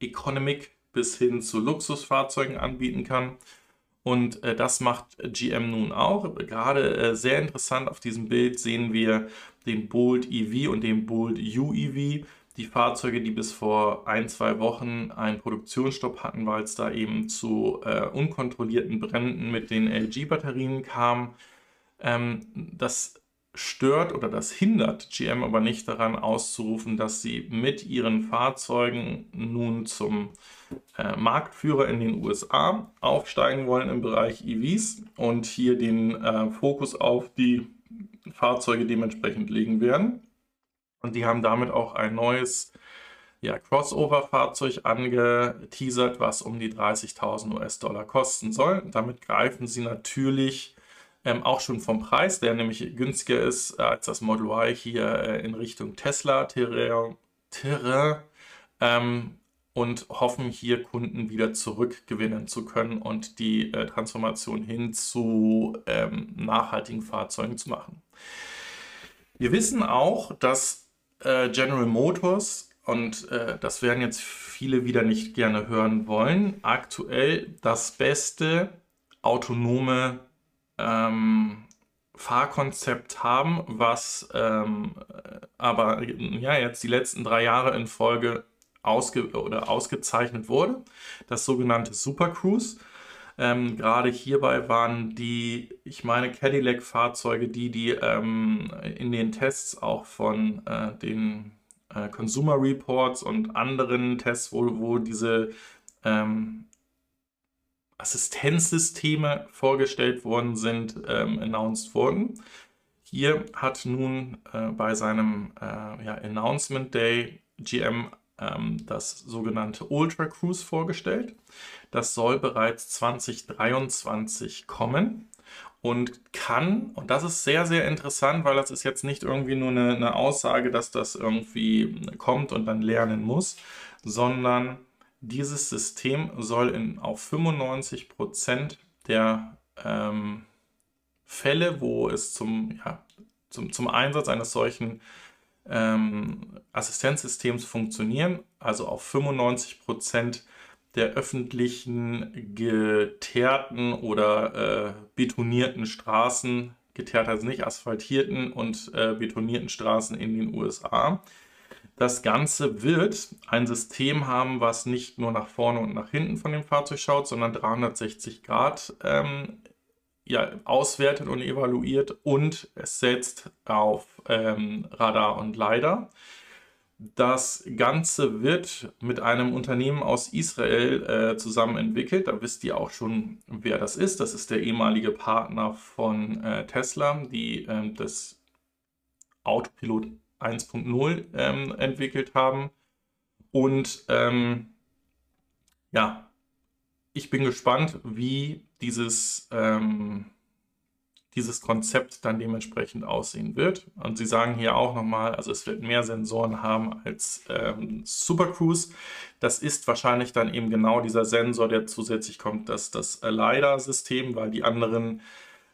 Economic bis hin zu Luxusfahrzeugen anbieten kann. Und äh, das macht GM nun auch. Gerade äh, sehr interessant auf diesem Bild sehen wir den Bolt EV und den Bolt UEV. Die Fahrzeuge, die bis vor ein, zwei Wochen einen Produktionsstopp hatten, weil es da eben zu äh, unkontrollierten Bränden mit den LG-Batterien kam. Ähm, das stört oder das hindert GM aber nicht daran auszurufen, dass sie mit ihren Fahrzeugen nun zum äh, Marktführer in den USA aufsteigen wollen im Bereich EVs und hier den äh, Fokus auf die Fahrzeuge dementsprechend legen werden. Und die haben damit auch ein neues ja, Crossover-Fahrzeug angeteasert, was um die 30.000 US-Dollar kosten soll. Damit greifen sie natürlich ähm, auch schon vom Preis, der nämlich günstiger ist äh, als das Model Y hier äh, in Richtung Tesla Terrain, Terrain ähm, und hoffen hier Kunden wieder zurückgewinnen zu können und die äh, Transformation hin zu ähm, nachhaltigen Fahrzeugen zu machen. Wir wissen auch, dass äh, General Motors und äh, das werden jetzt viele wieder nicht gerne hören wollen, aktuell das beste autonome ähm, Fahrkonzept haben, was ähm, aber ja jetzt die letzten drei Jahre in Folge ausge oder ausgezeichnet wurde, das sogenannte Super Cruise. Ähm, Gerade hierbei waren die, ich meine, Cadillac-Fahrzeuge, die, die ähm, in den Tests auch von äh, den äh, Consumer Reports und anderen Tests, wo, wo diese ähm, Assistenzsysteme vorgestellt worden sind, ähm, announced wurden. Hier hat nun äh, bei seinem äh, ja, Announcement Day GM ähm, das sogenannte Ultra Cruise vorgestellt. Das soll bereits 2023 kommen und kann, und das ist sehr, sehr interessant, weil das ist jetzt nicht irgendwie nur eine, eine Aussage, dass das irgendwie kommt und dann lernen muss, sondern dieses System soll in, auf 95% der ähm, Fälle, wo es zum, ja, zum, zum Einsatz eines solchen ähm, Assistenzsystems funktionieren, also auf 95% der öffentlichen geteerten oder äh, betonierten Straßen, geteert also nicht asphaltierten und äh, betonierten Straßen in den USA, das Ganze wird ein System haben, was nicht nur nach vorne und nach hinten von dem Fahrzeug schaut, sondern 360 Grad ähm, ja, auswertet und evaluiert und es setzt auf ähm, Radar und LiDAR. Das Ganze wird mit einem Unternehmen aus Israel äh, zusammen entwickelt. Da wisst ihr auch schon, wer das ist. Das ist der ehemalige Partner von äh, Tesla, die äh, das Autopilot 1.0 ähm, entwickelt haben. Und ähm, ja, ich bin gespannt, wie dieses, ähm, dieses Konzept dann dementsprechend aussehen wird. Und sie sagen hier auch nochmal, also es wird mehr Sensoren haben als ähm, Super Cruise. Das ist wahrscheinlich dann eben genau dieser Sensor, der zusätzlich kommt, dass das LiDAR-System, weil die anderen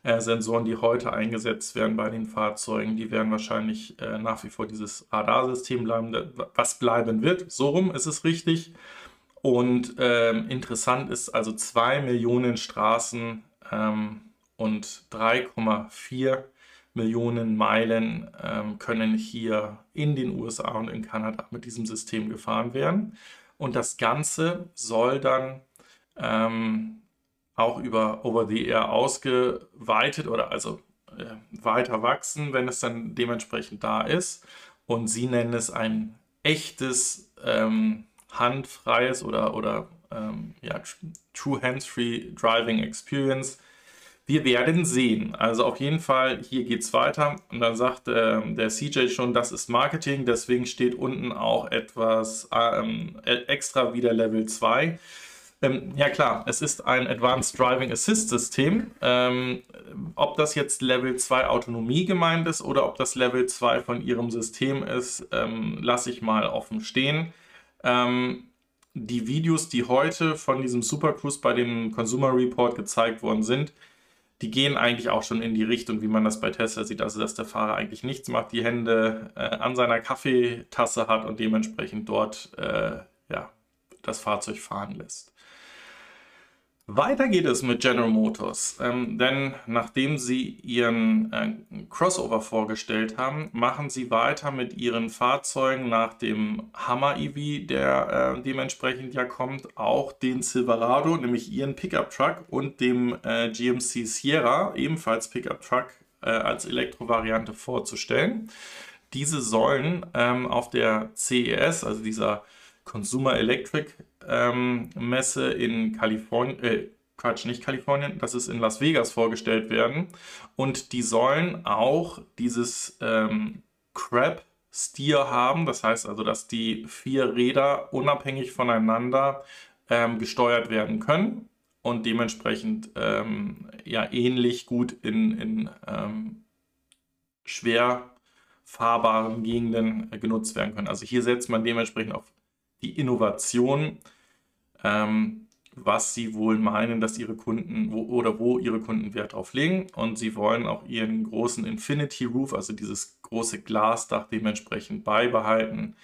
äh, Sensoren, die heute eingesetzt werden bei den Fahrzeugen, die werden wahrscheinlich äh, nach wie vor dieses Radarsystem bleiben, was bleiben wird. So rum ist es richtig. Und ähm, interessant ist also 2 Millionen Straßen ähm, und 3,4 Millionen Meilen ähm, können hier in den USA und in Kanada mit diesem System gefahren werden. Und das Ganze soll dann ähm, auch über Over-the-Air ausgeweitet oder also äh, weiter wachsen, wenn es dann dementsprechend da ist. Und sie nennen es ein echtes ähm, handfreies oder, oder ähm, ja, True Hands-Free Driving Experience. Wir werden sehen. Also auf jeden Fall, hier geht es weiter. Und dann sagt äh, der CJ schon, das ist Marketing. Deswegen steht unten auch etwas ähm, extra wieder Level 2. Ähm, ja klar, es ist ein Advanced Driving Assist System. Ähm, ob das jetzt Level 2 Autonomie gemeint ist oder ob das Level 2 von ihrem System ist, ähm, lasse ich mal offen stehen. Ähm, die Videos, die heute von diesem Super Cruise bei dem Consumer Report gezeigt worden sind, die gehen eigentlich auch schon in die Richtung, wie man das bei Tesla sieht, also dass der Fahrer eigentlich nichts macht, die Hände äh, an seiner Kaffeetasse hat und dementsprechend dort äh, ja, das Fahrzeug fahren lässt. Weiter geht es mit General Motors, ähm, denn nachdem sie ihren äh, Crossover vorgestellt haben, machen sie weiter mit ihren Fahrzeugen nach dem Hammer EV, der äh, dementsprechend ja kommt, auch den Silverado, nämlich ihren Pickup Truck und dem äh, GMC Sierra, ebenfalls Pickup Truck äh, als Elektrovariante vorzustellen. Diese sollen ähm, auf der CES, also dieser Consumer Electric ähm, Messe in Kalifornien, äh, Quatsch, nicht Kalifornien, das ist in Las Vegas vorgestellt werden. Und die sollen auch dieses ähm, Crab Steer haben. Das heißt also, dass die vier Räder unabhängig voneinander ähm, gesteuert werden können und dementsprechend ähm, ja ähnlich gut in, in ähm, schwer fahrbaren Gegenden äh, genutzt werden können. Also hier setzt man dementsprechend auf die Innovation, ähm, was sie wohl meinen, dass ihre Kunden wo, oder wo ihre Kunden Wert drauf legen. Und sie wollen auch ihren großen Infinity Roof, also dieses große Glasdach dementsprechend beibehalten.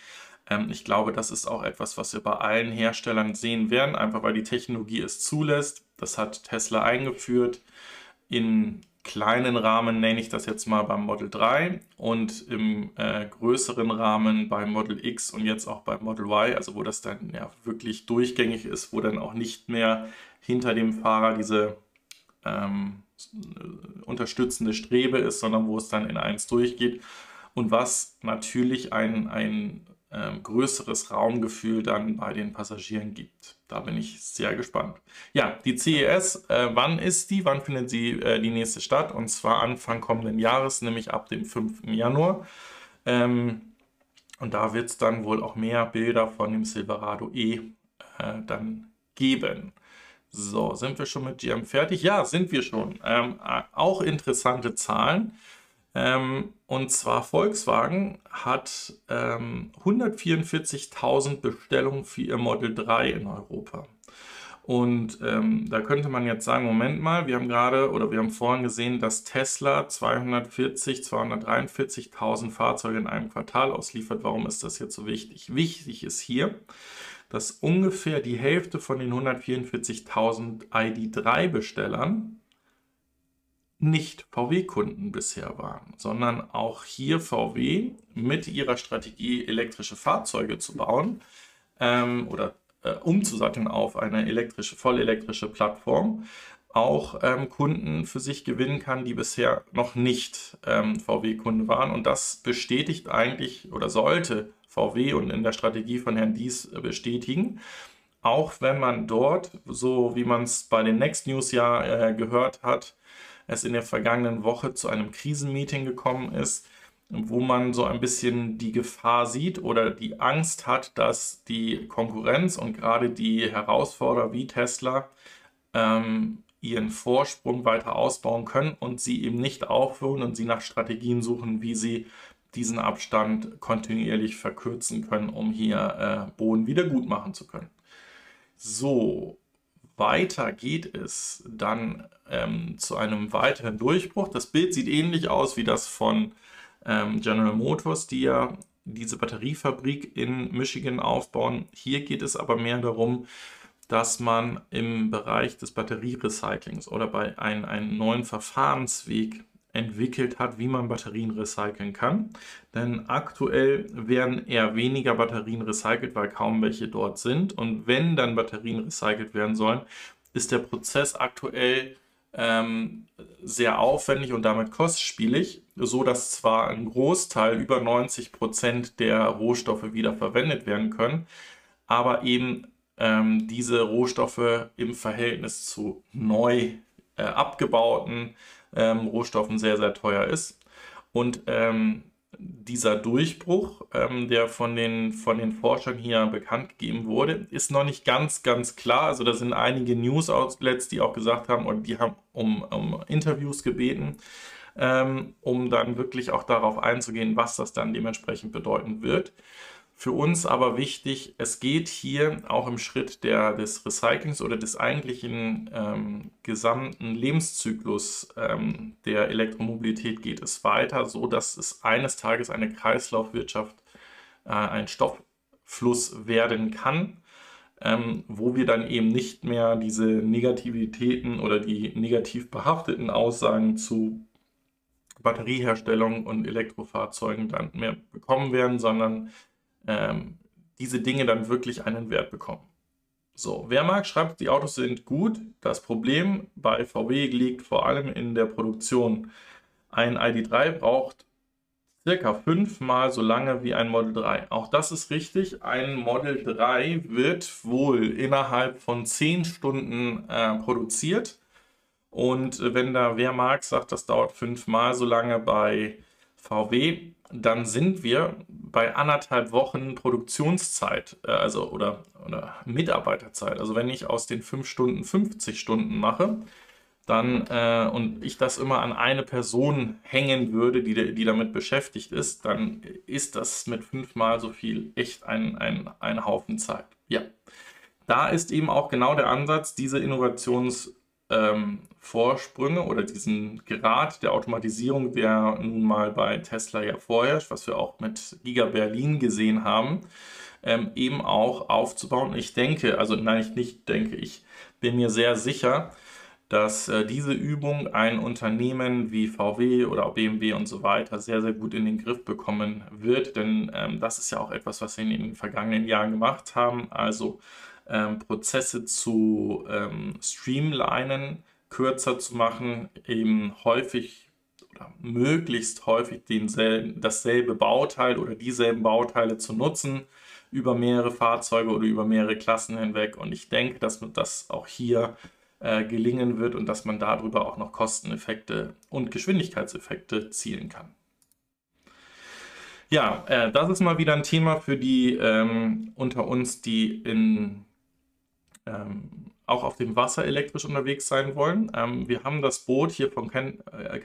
Ähm, ich glaube, das ist auch etwas, was wir bei allen Herstellern sehen werden, einfach weil die Technologie es zulässt. Das hat Tesla eingeführt in kleinen Rahmen nenne ich das jetzt mal beim Model 3 und im äh, größeren Rahmen beim Model X und jetzt auch beim Model Y, also wo das dann ja wirklich durchgängig ist, wo dann auch nicht mehr hinter dem Fahrer diese ähm, unterstützende Strebe ist, sondern wo es dann in eins durchgeht. Und was natürlich ein, ein ähm, größeres Raumgefühl dann bei den Passagieren gibt. Da bin ich sehr gespannt. Ja, die CES, äh, wann ist die? Wann findet sie äh, die nächste statt? Und zwar Anfang kommenden Jahres, nämlich ab dem 5. Januar. Ähm, und da wird es dann wohl auch mehr Bilder von dem Silverado E äh, dann geben. So, sind wir schon mit GM fertig? Ja, sind wir schon. Ähm, auch interessante Zahlen. Ähm, und zwar Volkswagen hat ähm, 144.000 Bestellungen für ihr Model 3 in Europa. Und ähm, da könnte man jetzt sagen, Moment mal, wir haben gerade oder wir haben vorhin gesehen, dass Tesla 240, 243.000 Fahrzeuge in einem Quartal ausliefert. Warum ist das jetzt so wichtig? Wichtig ist hier, dass ungefähr die Hälfte von den 144.000 ID3-Bestellern nicht VW-Kunden bisher waren, sondern auch hier VW mit ihrer Strategie, elektrische Fahrzeuge zu bauen ähm, oder äh, umzusatteln auf eine elektrische, vollelektrische Plattform, auch ähm, Kunden für sich gewinnen kann, die bisher noch nicht ähm, VW-Kunde waren. Und das bestätigt eigentlich oder sollte VW und in der Strategie von Herrn Dies bestätigen. Auch wenn man dort, so wie man es bei den Next News ja äh, gehört hat, es in der vergangenen Woche zu einem Krisenmeeting gekommen ist, wo man so ein bisschen die Gefahr sieht oder die Angst hat, dass die Konkurrenz und gerade die Herausforderer wie Tesla ähm, ihren Vorsprung weiter ausbauen können und sie eben nicht aufhören und sie nach Strategien suchen, wie sie diesen Abstand kontinuierlich verkürzen können, um hier äh, Boden wieder gut machen zu können. So, weiter geht es dann ähm, zu einem weiteren Durchbruch. Das Bild sieht ähnlich aus wie das von ähm, General Motors, die ja diese Batteriefabrik in Michigan aufbauen. Hier geht es aber mehr darum, dass man im Bereich des Batterierecyclings oder bei ein, einem neuen Verfahrensweg entwickelt hat, wie man Batterien recyceln kann. Denn aktuell werden eher weniger Batterien recycelt, weil kaum welche dort sind. Und wenn dann Batterien recycelt werden sollen, ist der Prozess aktuell ähm, sehr aufwendig und damit kostspielig, so dass zwar ein Großteil, über 90 Prozent der Rohstoffe wieder verwendet werden können, aber eben ähm, diese Rohstoffe im Verhältnis zu neu äh, abgebauten ähm, Rohstoffen sehr, sehr teuer ist. Und ähm, dieser Durchbruch, ähm, der von den, von den Forschern hier bekannt gegeben wurde, ist noch nicht ganz, ganz klar. Also da sind einige News-Outlets, die auch gesagt haben, und die haben um, um Interviews gebeten, ähm, um dann wirklich auch darauf einzugehen, was das dann dementsprechend bedeuten wird. Für uns aber wichtig, es geht hier auch im Schritt der, des Recyclings oder des eigentlichen ähm, gesamten Lebenszyklus ähm, der Elektromobilität geht es weiter, so dass es eines Tages eine Kreislaufwirtschaft, äh, ein Stofffluss werden kann, ähm, wo wir dann eben nicht mehr diese Negativitäten oder die negativ behafteten Aussagen zu Batterieherstellung und Elektrofahrzeugen dann mehr bekommen werden, sondern ähm, diese Dinge dann wirklich einen Wert bekommen. So, wer mag, schreibt, die Autos sind gut. Das Problem bei VW liegt vor allem in der Produktion. Ein ID3 braucht circa fünfmal so lange wie ein Model 3. Auch das ist richtig. Ein Model 3 wird wohl innerhalb von 10 Stunden äh, produziert. Und wenn da wer mag sagt, das dauert fünfmal so lange bei VW, dann sind wir bei anderthalb Wochen Produktionszeit, äh, also oder, oder Mitarbeiterzeit. Also wenn ich aus den fünf Stunden 50 Stunden mache, dann äh, und ich das immer an eine Person hängen würde, die, die damit beschäftigt ist, dann ist das mit fünfmal so viel echt ein, ein, ein Haufen Zeit. Ja, da ist eben auch genau der Ansatz, diese Innovationsvorsprünge ähm, oder diesen Grad der Automatisierung, der nun mal bei Tesla ja vorherrscht, was wir auch mit Giga Berlin gesehen haben, ähm, eben auch aufzubauen. Ich denke, also nein, ich nicht denke, ich bin mir sehr sicher, dass äh, diese Übung ein Unternehmen wie VW oder BMW und so weiter sehr, sehr gut in den Griff bekommen wird. Denn ähm, das ist ja auch etwas, was wir in den vergangenen Jahren gemacht haben. Also ähm, Prozesse zu ähm, streamlinen, kürzer zu machen, eben häufig oder möglichst häufig denselben, dasselbe Bauteil oder dieselben Bauteile zu nutzen über mehrere Fahrzeuge oder über mehrere Klassen hinweg. Und ich denke, dass das auch hier äh, gelingen wird und dass man darüber auch noch Kosteneffekte und Geschwindigkeitseffekte zielen kann. Ja, äh, das ist mal wieder ein Thema für die ähm, unter uns, die in, ähm, auch auf dem Wasser elektrisch unterwegs sein wollen. Ähm, wir haben das Boot hier von Ken äh,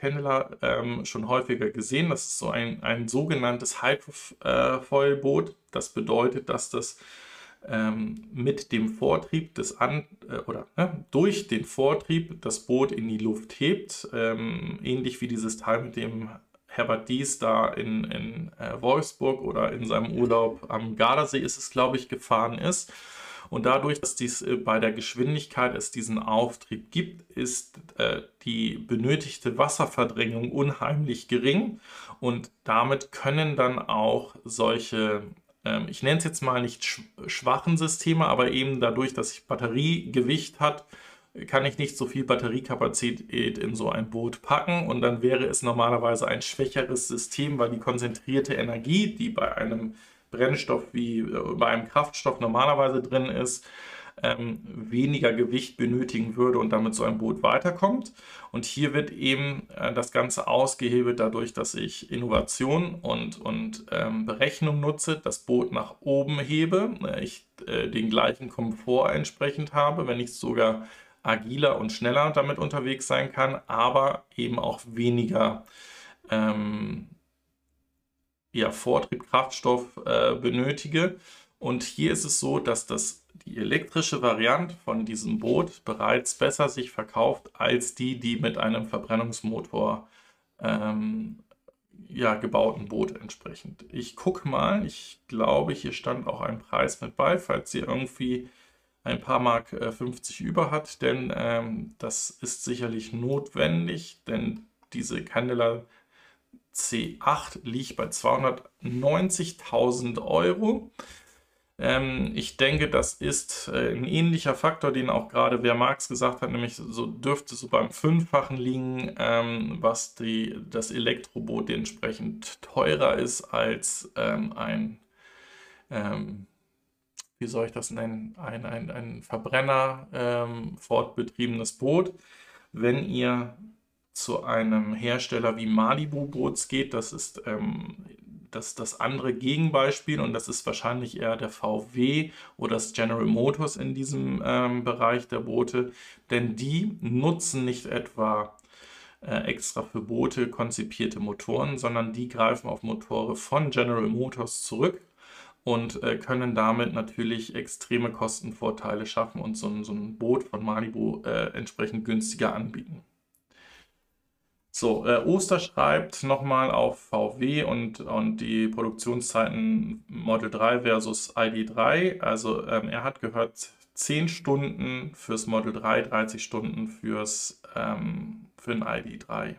ähm, schon häufiger gesehen. Das ist so ein, ein sogenanntes Hydrofoil-Boot. Das bedeutet, dass das ähm, mit dem Vortrieb des An äh, oder ne, durch den Vortrieb das Boot in die Luft hebt, ähm, ähnlich wie dieses Teil mit dem Herbert Dies da in, in äh, Wolfsburg oder in seinem Urlaub am Gardasee ist es, glaube ich, gefahren ist. Und dadurch, dass dies äh, bei der Geschwindigkeit es diesen Auftrieb gibt, ist äh, die benötigte Wasserverdrängung unheimlich gering. Und damit können dann auch solche ähm, ich nenne es jetzt mal nicht schwachen Systeme, aber eben dadurch, dass ich Batteriegewicht hat, kann ich nicht so viel Batteriekapazität in so ein Boot packen. Und dann wäre es normalerweise ein schwächeres System, weil die konzentrierte Energie, die bei einem Brennstoff wie äh, bei einem Kraftstoff normalerweise drin ist, ähm, weniger Gewicht benötigen würde und damit so ein Boot weiterkommt. Und hier wird eben äh, das Ganze ausgehebelt dadurch, dass ich Innovation und, und ähm, Berechnung nutze, das Boot nach oben hebe, äh, ich äh, den gleichen Komfort entsprechend habe, wenn nicht sogar agiler und schneller damit unterwegs sein kann, aber eben auch weniger ähm, ja, Vortrieb, Kraftstoff äh, benötige. Und hier ist es so, dass das die elektrische Variante von diesem Boot bereits besser sich verkauft als die, die mit einem Verbrennungsmotor ähm, ja, gebauten Boot entsprechend. Ich gucke mal, ich glaube, hier stand auch ein Preis mit bei, falls ihr irgendwie ein paar Mark äh, 50 über hat, denn ähm, das ist sicherlich notwendig, denn diese Candela C8 liegt bei 290.000 Euro. Ähm, ich denke, das ist äh, ein ähnlicher Faktor, den auch gerade Wer Marx gesagt hat, nämlich so dürfte so beim Fünffachen liegen, ähm, was die, das Elektroboot entsprechend teurer ist als ähm, ein, ähm, wie soll ich das nennen, ein, ein, ein Verbrenner ähm, fortbetriebenes Boot. Wenn ihr zu einem Hersteller wie Malibu Boots geht, das ist ähm, das, das andere Gegenbeispiel und das ist wahrscheinlich eher der VW oder das General Motors in diesem ähm, Bereich der Boote, denn die nutzen nicht etwa äh, extra für Boote konzipierte Motoren, sondern die greifen auf Motore von General Motors zurück und äh, können damit natürlich extreme Kostenvorteile schaffen und so, so ein Boot von Malibu äh, entsprechend günstiger anbieten. So, äh, Oster schreibt nochmal auf VW und, und die Produktionszeiten Model 3 versus ID3. Also ähm, er hat gehört 10 Stunden fürs Model 3, 30 Stunden fürs, ähm, für ein ID3.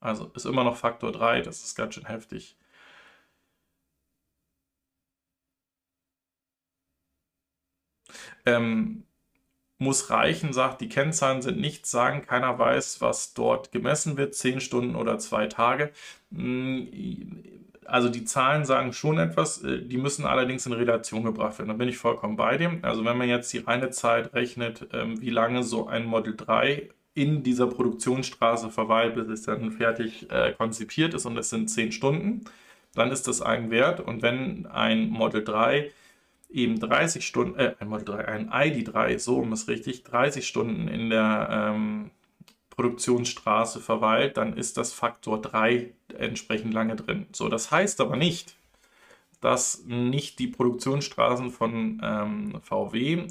Also ist immer noch Faktor 3, das ist ganz schön heftig. Ähm, muss reichen, sagt, die Kennzahlen sind nichts sagen, keiner weiß, was dort gemessen wird, zehn Stunden oder zwei Tage. Hm, also die Zahlen sagen schon etwas, äh, die müssen allerdings in Relation gebracht werden. Da bin ich vollkommen bei dem. Also wenn man jetzt die reine Zeit rechnet, ähm, wie lange so ein Model 3 in dieser Produktionsstraße verweilt, bis es dann fertig äh, konzipiert ist und es sind zehn Stunden, dann ist das ein Wert. Und wenn ein Model 3 eben 30 Stunden, äh, ein Model 3, ein ID3, so um es richtig, 30 Stunden in der ähm, Produktionsstraße verweilt, dann ist das Faktor 3 entsprechend lange drin. So, das heißt aber nicht, dass nicht die Produktionsstraßen von ähm, VW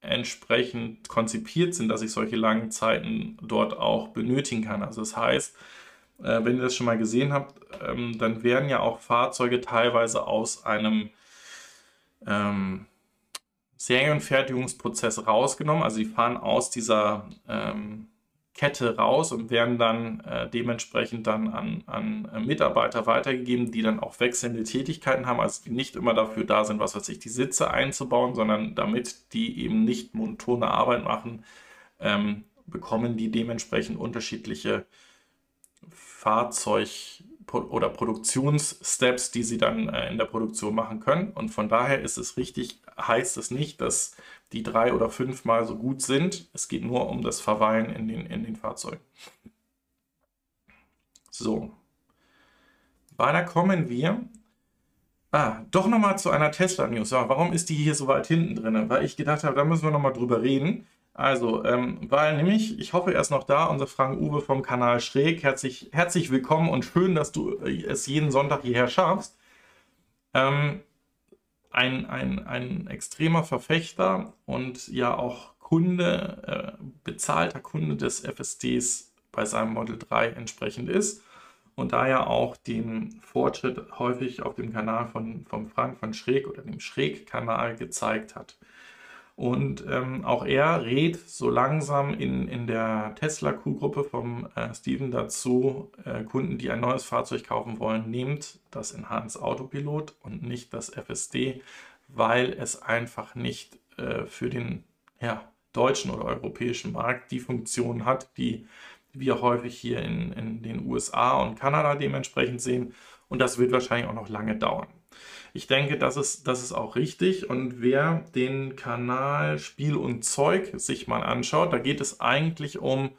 entsprechend konzipiert sind, dass ich solche langen Zeiten dort auch benötigen kann. Also das heißt, äh, wenn ihr das schon mal gesehen habt, ähm, dann werden ja auch Fahrzeuge teilweise aus einem ähm, Serienfertigungsprozess rausgenommen. Also die fahren aus dieser ähm, Kette raus und werden dann äh, dementsprechend dann an, an äh, Mitarbeiter weitergegeben, die dann auch wechselnde Tätigkeiten haben, also die nicht immer dafür da sind, was weiß ich, die Sitze einzubauen, sondern damit die eben nicht monotone Arbeit machen, ähm, bekommen die dementsprechend unterschiedliche Fahrzeug- oder Produktionssteps, die sie dann äh, in der Produktion machen können. Und von daher ist es richtig, heißt es nicht, dass die drei oder fünfmal so gut sind. Es geht nur um das Verweilen in den, in den Fahrzeugen. So. Weiter kommen wir. Ah, doch nochmal zu einer Tesla-News. Ja, warum ist die hier so weit hinten drin? Weil ich gedacht habe, da müssen wir nochmal drüber reden. Also, ähm, weil nämlich, ich hoffe, er ist noch da, unser Frank Uwe vom Kanal Schräg. Herzlich, herzlich willkommen und schön, dass du äh, es jeden Sonntag hierher schaffst. Ähm, ein, ein, ein extremer Verfechter und ja auch Kunde, äh, bezahlter Kunde des FSDs bei seinem Model 3 entsprechend ist und daher auch den Fortschritt häufig auf dem Kanal von, von Frank von Schräg oder dem Schräg-Kanal gezeigt hat. Und ähm, auch er rät so langsam in, in der Tesla-Q-Gruppe vom äh, Steven dazu, äh, Kunden, die ein neues Fahrzeug kaufen wollen, nehmt das Enhanced Autopilot und nicht das FSD, weil es einfach nicht äh, für den ja, deutschen oder europäischen Markt die Funktion hat, die wir häufig hier in, in den USA und Kanada dementsprechend sehen. Und das wird wahrscheinlich auch noch lange dauern. Ich denke, das ist, das ist auch richtig. Und wer den Kanal Spiel und Zeug sich mal anschaut, da geht es eigentlich um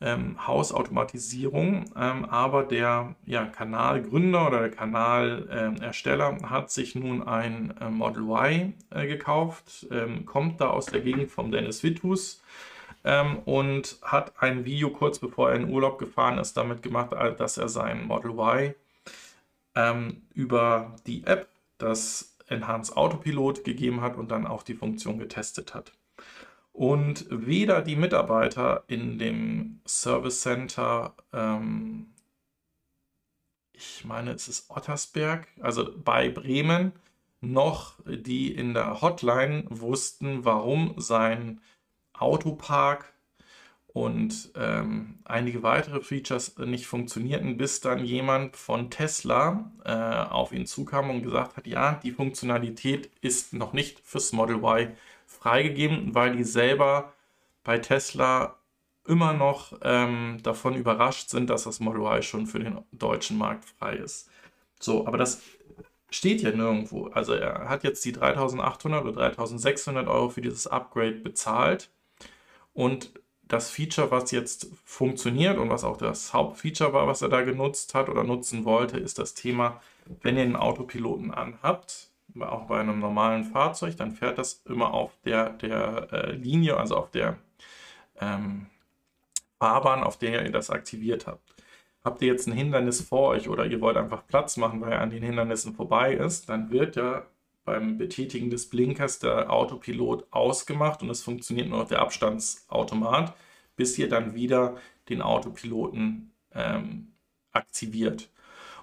ähm, Hausautomatisierung, ähm, aber der ja, Kanalgründer oder der Kanalersteller ähm, hat sich nun ein äh, Model Y äh, gekauft, ähm, kommt da aus der Gegend von Dennis Wittus ähm, und hat ein Video kurz bevor er in Urlaub gefahren ist damit gemacht, dass er sein Model Y ähm, über die App das Enhanced Autopilot gegeben hat und dann auch die Funktion getestet hat. Und weder die Mitarbeiter in dem Service Center, ähm, ich meine, es ist Ottersberg, also bei Bremen, noch die in der Hotline wussten, warum sein Autopark und ähm, einige weitere Features nicht funktionierten, bis dann jemand von Tesla äh, auf ihn zukam und gesagt hat, ja, die Funktionalität ist noch nicht fürs Model Y freigegeben, weil die selber bei Tesla immer noch ähm, davon überrascht sind, dass das Model Y schon für den deutschen Markt frei ist. So, aber das steht ja nirgendwo. Also er hat jetzt die 3800 oder 3600 Euro für dieses Upgrade bezahlt und das Feature, was jetzt funktioniert und was auch das Hauptfeature war, was er da genutzt hat oder nutzen wollte, ist das Thema, wenn ihr einen Autopiloten anhabt, auch bei einem normalen Fahrzeug, dann fährt das immer auf der, der äh, Linie, also auf der ähm, Fahrbahn, auf der ihr das aktiviert habt. Habt ihr jetzt ein Hindernis vor euch oder ihr wollt einfach Platz machen, weil er an den Hindernissen vorbei ist, dann wird ja beim Betätigen des Blinkers der Autopilot ausgemacht und es funktioniert nur noch der Abstandsautomat, bis ihr dann wieder den Autopiloten ähm, aktiviert.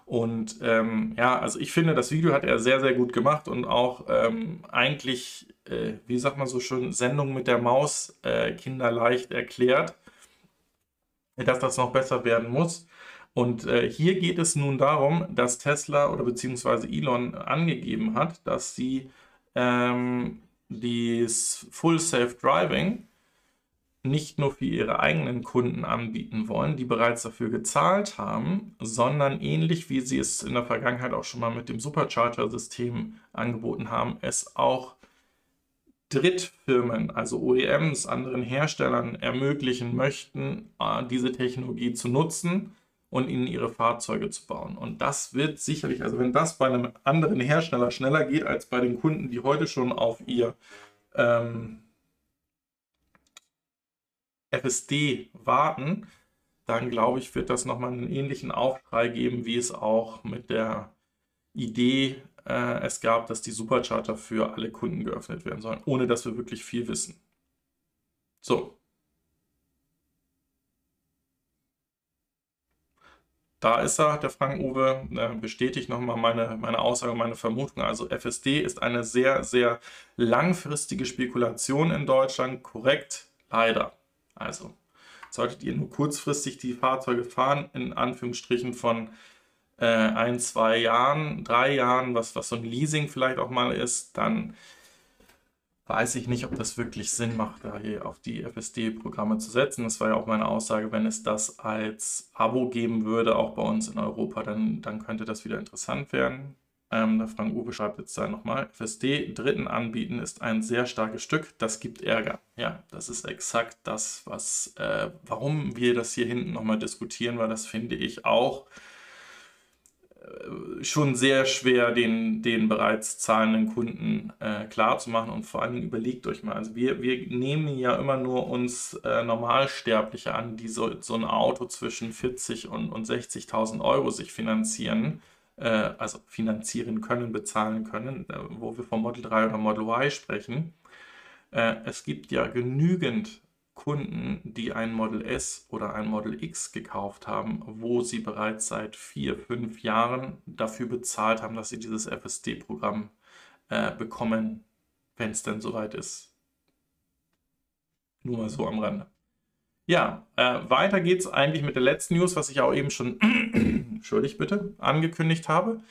Und ähm, ja, also ich finde, das Video hat er sehr, sehr gut gemacht und auch ähm, eigentlich, äh, wie sagt man so schön, Sendung mit der Maus äh, kinderleicht erklärt, dass das noch besser werden muss. Und äh, hier geht es nun darum, dass Tesla oder beziehungsweise Elon angegeben hat, dass sie ähm, das Full Safe Driving nicht nur für ihre eigenen Kunden anbieten wollen, die bereits dafür gezahlt haben, sondern ähnlich wie sie es in der Vergangenheit auch schon mal mit dem Supercharger-System angeboten haben, es auch Drittfirmen, also OEMs, anderen Herstellern ermöglichen möchten, äh, diese Technologie zu nutzen und in ihre Fahrzeuge zu bauen. Und das wird sicherlich, also wenn das bei einem anderen Hersteller schneller geht als bei den Kunden, die heute schon auf ihr ähm, FSD warten, dann glaube ich, wird das nochmal einen ähnlichen Aufschrei geben, wie es auch mit der Idee äh, es gab, dass die Supercharter für alle Kunden geöffnet werden sollen, ohne dass wir wirklich viel wissen. So. Da ist er, der Frank Uwe, äh, bestätigt nochmal meine, meine Aussage, meine Vermutung. Also FSD ist eine sehr, sehr langfristige Spekulation in Deutschland. Korrekt, leider. Also solltet ihr nur kurzfristig die Fahrzeuge fahren, in Anführungsstrichen von äh, ein, zwei Jahren, drei Jahren, was, was so ein Leasing vielleicht auch mal ist, dann weiß ich nicht, ob das wirklich Sinn macht, da hier auf die FSD-Programme zu setzen. Das war ja auch meine Aussage, wenn es das als Abo geben würde, auch bei uns in Europa, dann, dann könnte das wieder interessant werden. Ähm, der Frank Uwe schreibt jetzt da nochmal, FSD Dritten anbieten ist ein sehr starkes Stück, das gibt Ärger. Ja, das ist exakt das, was, äh, warum wir das hier hinten nochmal diskutieren, weil das finde ich auch schon sehr schwer, den, den bereits zahlenden Kunden äh, klar und vor allem überlegt euch mal, also wir, wir nehmen ja immer nur uns äh, Normalsterbliche an, die so, so ein Auto zwischen 40 und, und 60.000 Euro sich finanzieren äh, also finanzieren können, bezahlen können, äh, wo wir vom Model 3 oder Model Y sprechen. Äh, es gibt ja genügend Kunden, die ein Model S oder ein Model X gekauft haben, wo sie bereits seit vier, fünf Jahren dafür bezahlt haben, dass sie dieses FSD-Programm äh, bekommen, wenn es denn soweit ist. Nur mal so am Rande. Ja, äh, weiter geht's eigentlich mit der letzten News, was ich auch eben schon, entschuldigt bitte, angekündigt habe.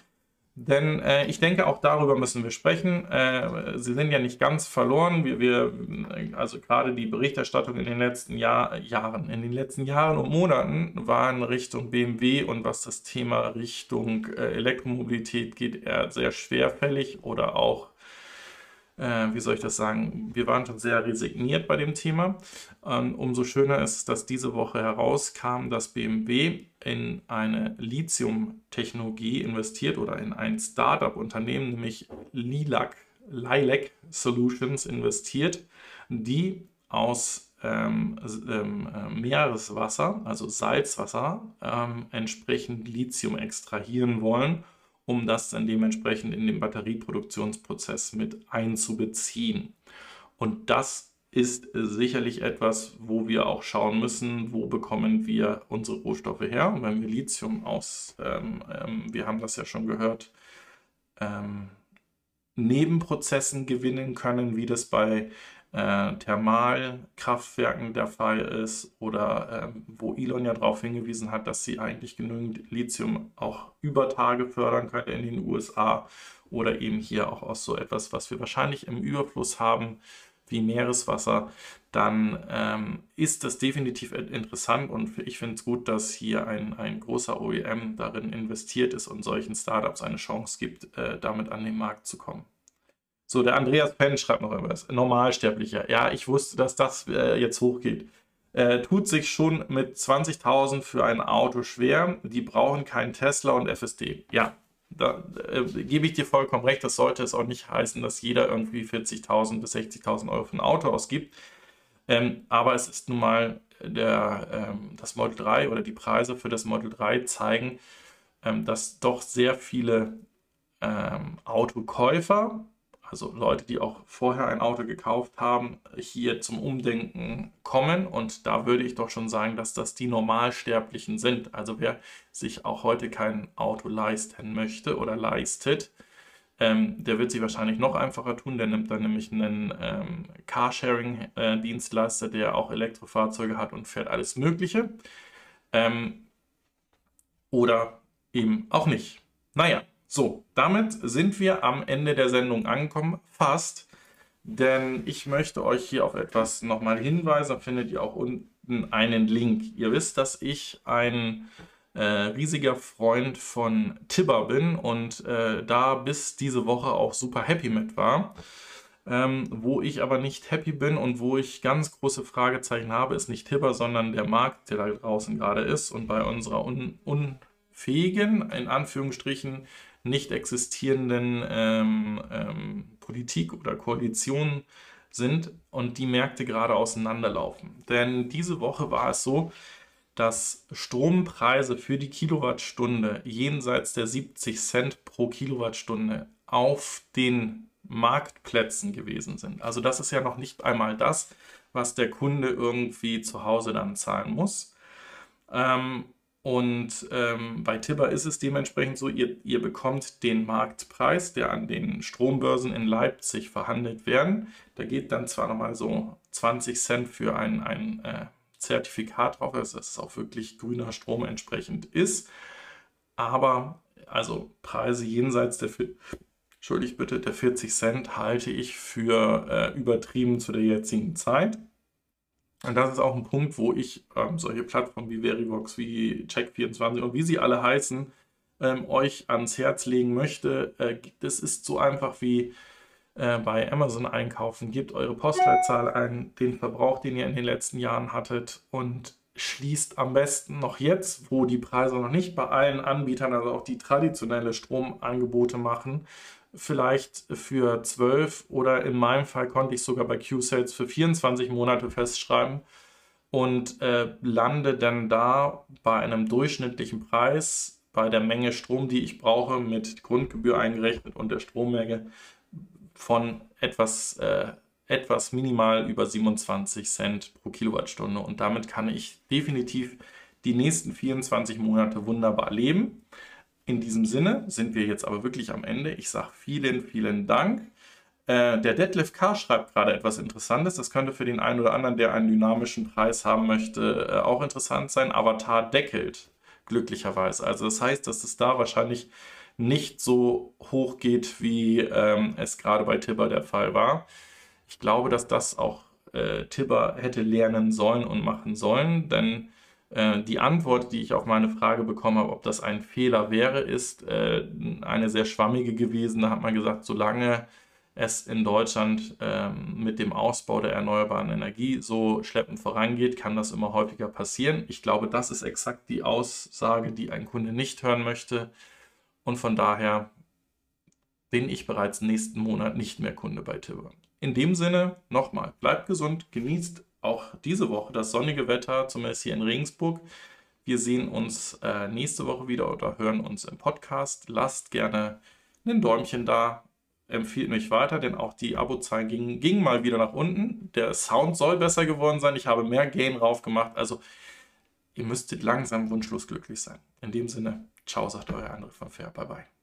Denn äh, ich denke, auch darüber müssen wir sprechen. Äh, sie sind ja nicht ganz verloren. Wir, wir, also gerade die Berichterstattung in den letzten Jahr, Jahren, in den letzten Jahren und Monaten waren Richtung BMW und was das Thema Richtung äh, Elektromobilität geht, eher sehr schwerfällig oder auch äh, wie soll ich das sagen, wir waren schon sehr resigniert bei dem Thema. Ähm, umso schöner ist es, dass diese Woche herauskam, dass BMW in eine Lithium-Technologie investiert oder in ein Startup-Unternehmen, nämlich Lilac, Lilac Solutions investiert, die aus ähm, ähm, äh, Meereswasser, also Salzwasser, ähm, entsprechend Lithium extrahieren wollen um das dann dementsprechend in den Batterieproduktionsprozess mit einzubeziehen. Und das ist sicherlich etwas, wo wir auch schauen müssen, wo bekommen wir unsere Rohstoffe her. Und wenn wir Lithium aus, ähm, ähm, wir haben das ja schon gehört, ähm, Nebenprozessen gewinnen können, wie das bei äh, Thermalkraftwerken der Fall ist oder äh, wo Elon ja darauf hingewiesen hat, dass sie eigentlich genügend Lithium auch über Tage fördern können in den USA oder eben hier auch aus so etwas, was wir wahrscheinlich im Überfluss haben, wie Meereswasser, dann ähm, ist das definitiv interessant und ich finde es gut, dass hier ein, ein großer OEM darin investiert ist und solchen Startups eine Chance gibt, äh, damit an den Markt zu kommen. So, der Andreas Penn schreibt noch etwas. Normalsterblicher. Ja, ich wusste, dass das äh, jetzt hochgeht. Äh, tut sich schon mit 20.000 für ein Auto schwer. Die brauchen keinen Tesla und FSD. Ja, da äh, gebe ich dir vollkommen recht. Das sollte es auch nicht heißen, dass jeder irgendwie 40.000 bis 60.000 Euro für ein Auto ausgibt. Ähm, aber es ist nun mal der, ähm, das Model 3 oder die Preise für das Model 3 zeigen, ähm, dass doch sehr viele ähm, Autokäufer also Leute, die auch vorher ein Auto gekauft haben, hier zum Umdenken kommen. Und da würde ich doch schon sagen, dass das die Normalsterblichen sind. Also wer sich auch heute kein Auto leisten möchte oder leistet, ähm, der wird sich wahrscheinlich noch einfacher tun. Der nimmt dann nämlich einen ähm, Carsharing-Dienstleister, der auch Elektrofahrzeuge hat und fährt alles Mögliche. Ähm, oder eben auch nicht. Naja, so, damit sind wir am Ende der Sendung angekommen, fast. Denn ich möchte euch hier auf etwas nochmal hinweisen. Da findet ihr auch unten einen Link. Ihr wisst, dass ich ein äh, riesiger Freund von Tibber bin und äh, da bis diese Woche auch super happy mit war. Ähm, wo ich aber nicht happy bin und wo ich ganz große Fragezeichen habe, ist nicht Tibber, sondern der Markt, der da draußen gerade ist. Und bei unserer un unfähigen, in Anführungsstrichen, nicht existierenden ähm, ähm, Politik oder Koalition sind und die Märkte gerade auseinanderlaufen. Denn diese Woche war es so, dass Strompreise für die Kilowattstunde jenseits der 70 Cent pro Kilowattstunde auf den Marktplätzen gewesen sind. Also das ist ja noch nicht einmal das, was der Kunde irgendwie zu Hause dann zahlen muss. Ähm, und ähm, bei Tibber ist es dementsprechend so, ihr, ihr bekommt den Marktpreis, der an den Strombörsen in Leipzig verhandelt werden. Da geht dann zwar nochmal so 20 Cent für ein, ein äh, Zertifikat drauf, dass es auch wirklich grüner Strom entsprechend ist. Aber also Preise jenseits der, bitte, der 40 Cent halte ich für äh, übertrieben zu der jetzigen Zeit. Und das ist auch ein Punkt, wo ich ähm, solche Plattformen wie Verivox, wie Check24 und wie sie alle heißen, ähm, euch ans Herz legen möchte. Äh, das ist so einfach wie äh, bei Amazon einkaufen. Gebt eure Postleitzahl ein, den Verbrauch, den ihr in den letzten Jahren hattet und schließt am besten noch jetzt, wo die Preise noch nicht bei allen Anbietern, also auch die traditionelle Stromangebote machen, vielleicht für 12 oder in meinem Fall konnte ich sogar bei Q-Sales für 24 Monate festschreiben und äh, lande dann da bei einem durchschnittlichen Preis bei der Menge Strom, die ich brauche, mit Grundgebühr eingerechnet und der Strommenge von etwas, äh, etwas minimal über 27 Cent pro Kilowattstunde. Und damit kann ich definitiv die nächsten 24 Monate wunderbar leben. In diesem Sinne sind wir jetzt aber wirklich am Ende. Ich sage vielen, vielen Dank. Äh, der Detlef K. schreibt gerade etwas Interessantes. Das könnte für den einen oder anderen, der einen dynamischen Preis haben möchte, äh, auch interessant sein. Avatar deckelt, glücklicherweise. Also das heißt, dass es da wahrscheinlich nicht so hoch geht, wie ähm, es gerade bei Tibber der Fall war. Ich glaube, dass das auch äh, Tibber hätte lernen sollen und machen sollen, denn äh, die Antwort, die ich auf meine Frage bekommen habe, ob das ein Fehler wäre, ist äh, eine sehr schwammige gewesen. Da hat man gesagt, solange es in Deutschland ähm, mit dem Ausbau der erneuerbaren Energie so schleppend vorangeht, kann das immer häufiger passieren. Ich glaube, das ist exakt die Aussage, die ein Kunde nicht hören möchte. Und von daher bin ich bereits nächsten Monat nicht mehr Kunde bei Tibber. In dem Sinne, nochmal, bleibt gesund, genießt auch diese Woche das sonnige Wetter, zumindest hier in Regensburg. Wir sehen uns äh, nächste Woche wieder oder hören uns im Podcast. Lasst gerne ein Däumchen da, empfiehlt mich weiter, denn auch die Abozahlen gingen, gingen mal wieder nach unten. Der Sound soll besser geworden sein. Ich habe mehr Gain drauf gemacht. Also ihr müsstet langsam wunschlos glücklich sein. In dem Sinne, ciao, sagt euer André von Fair. Bye bye.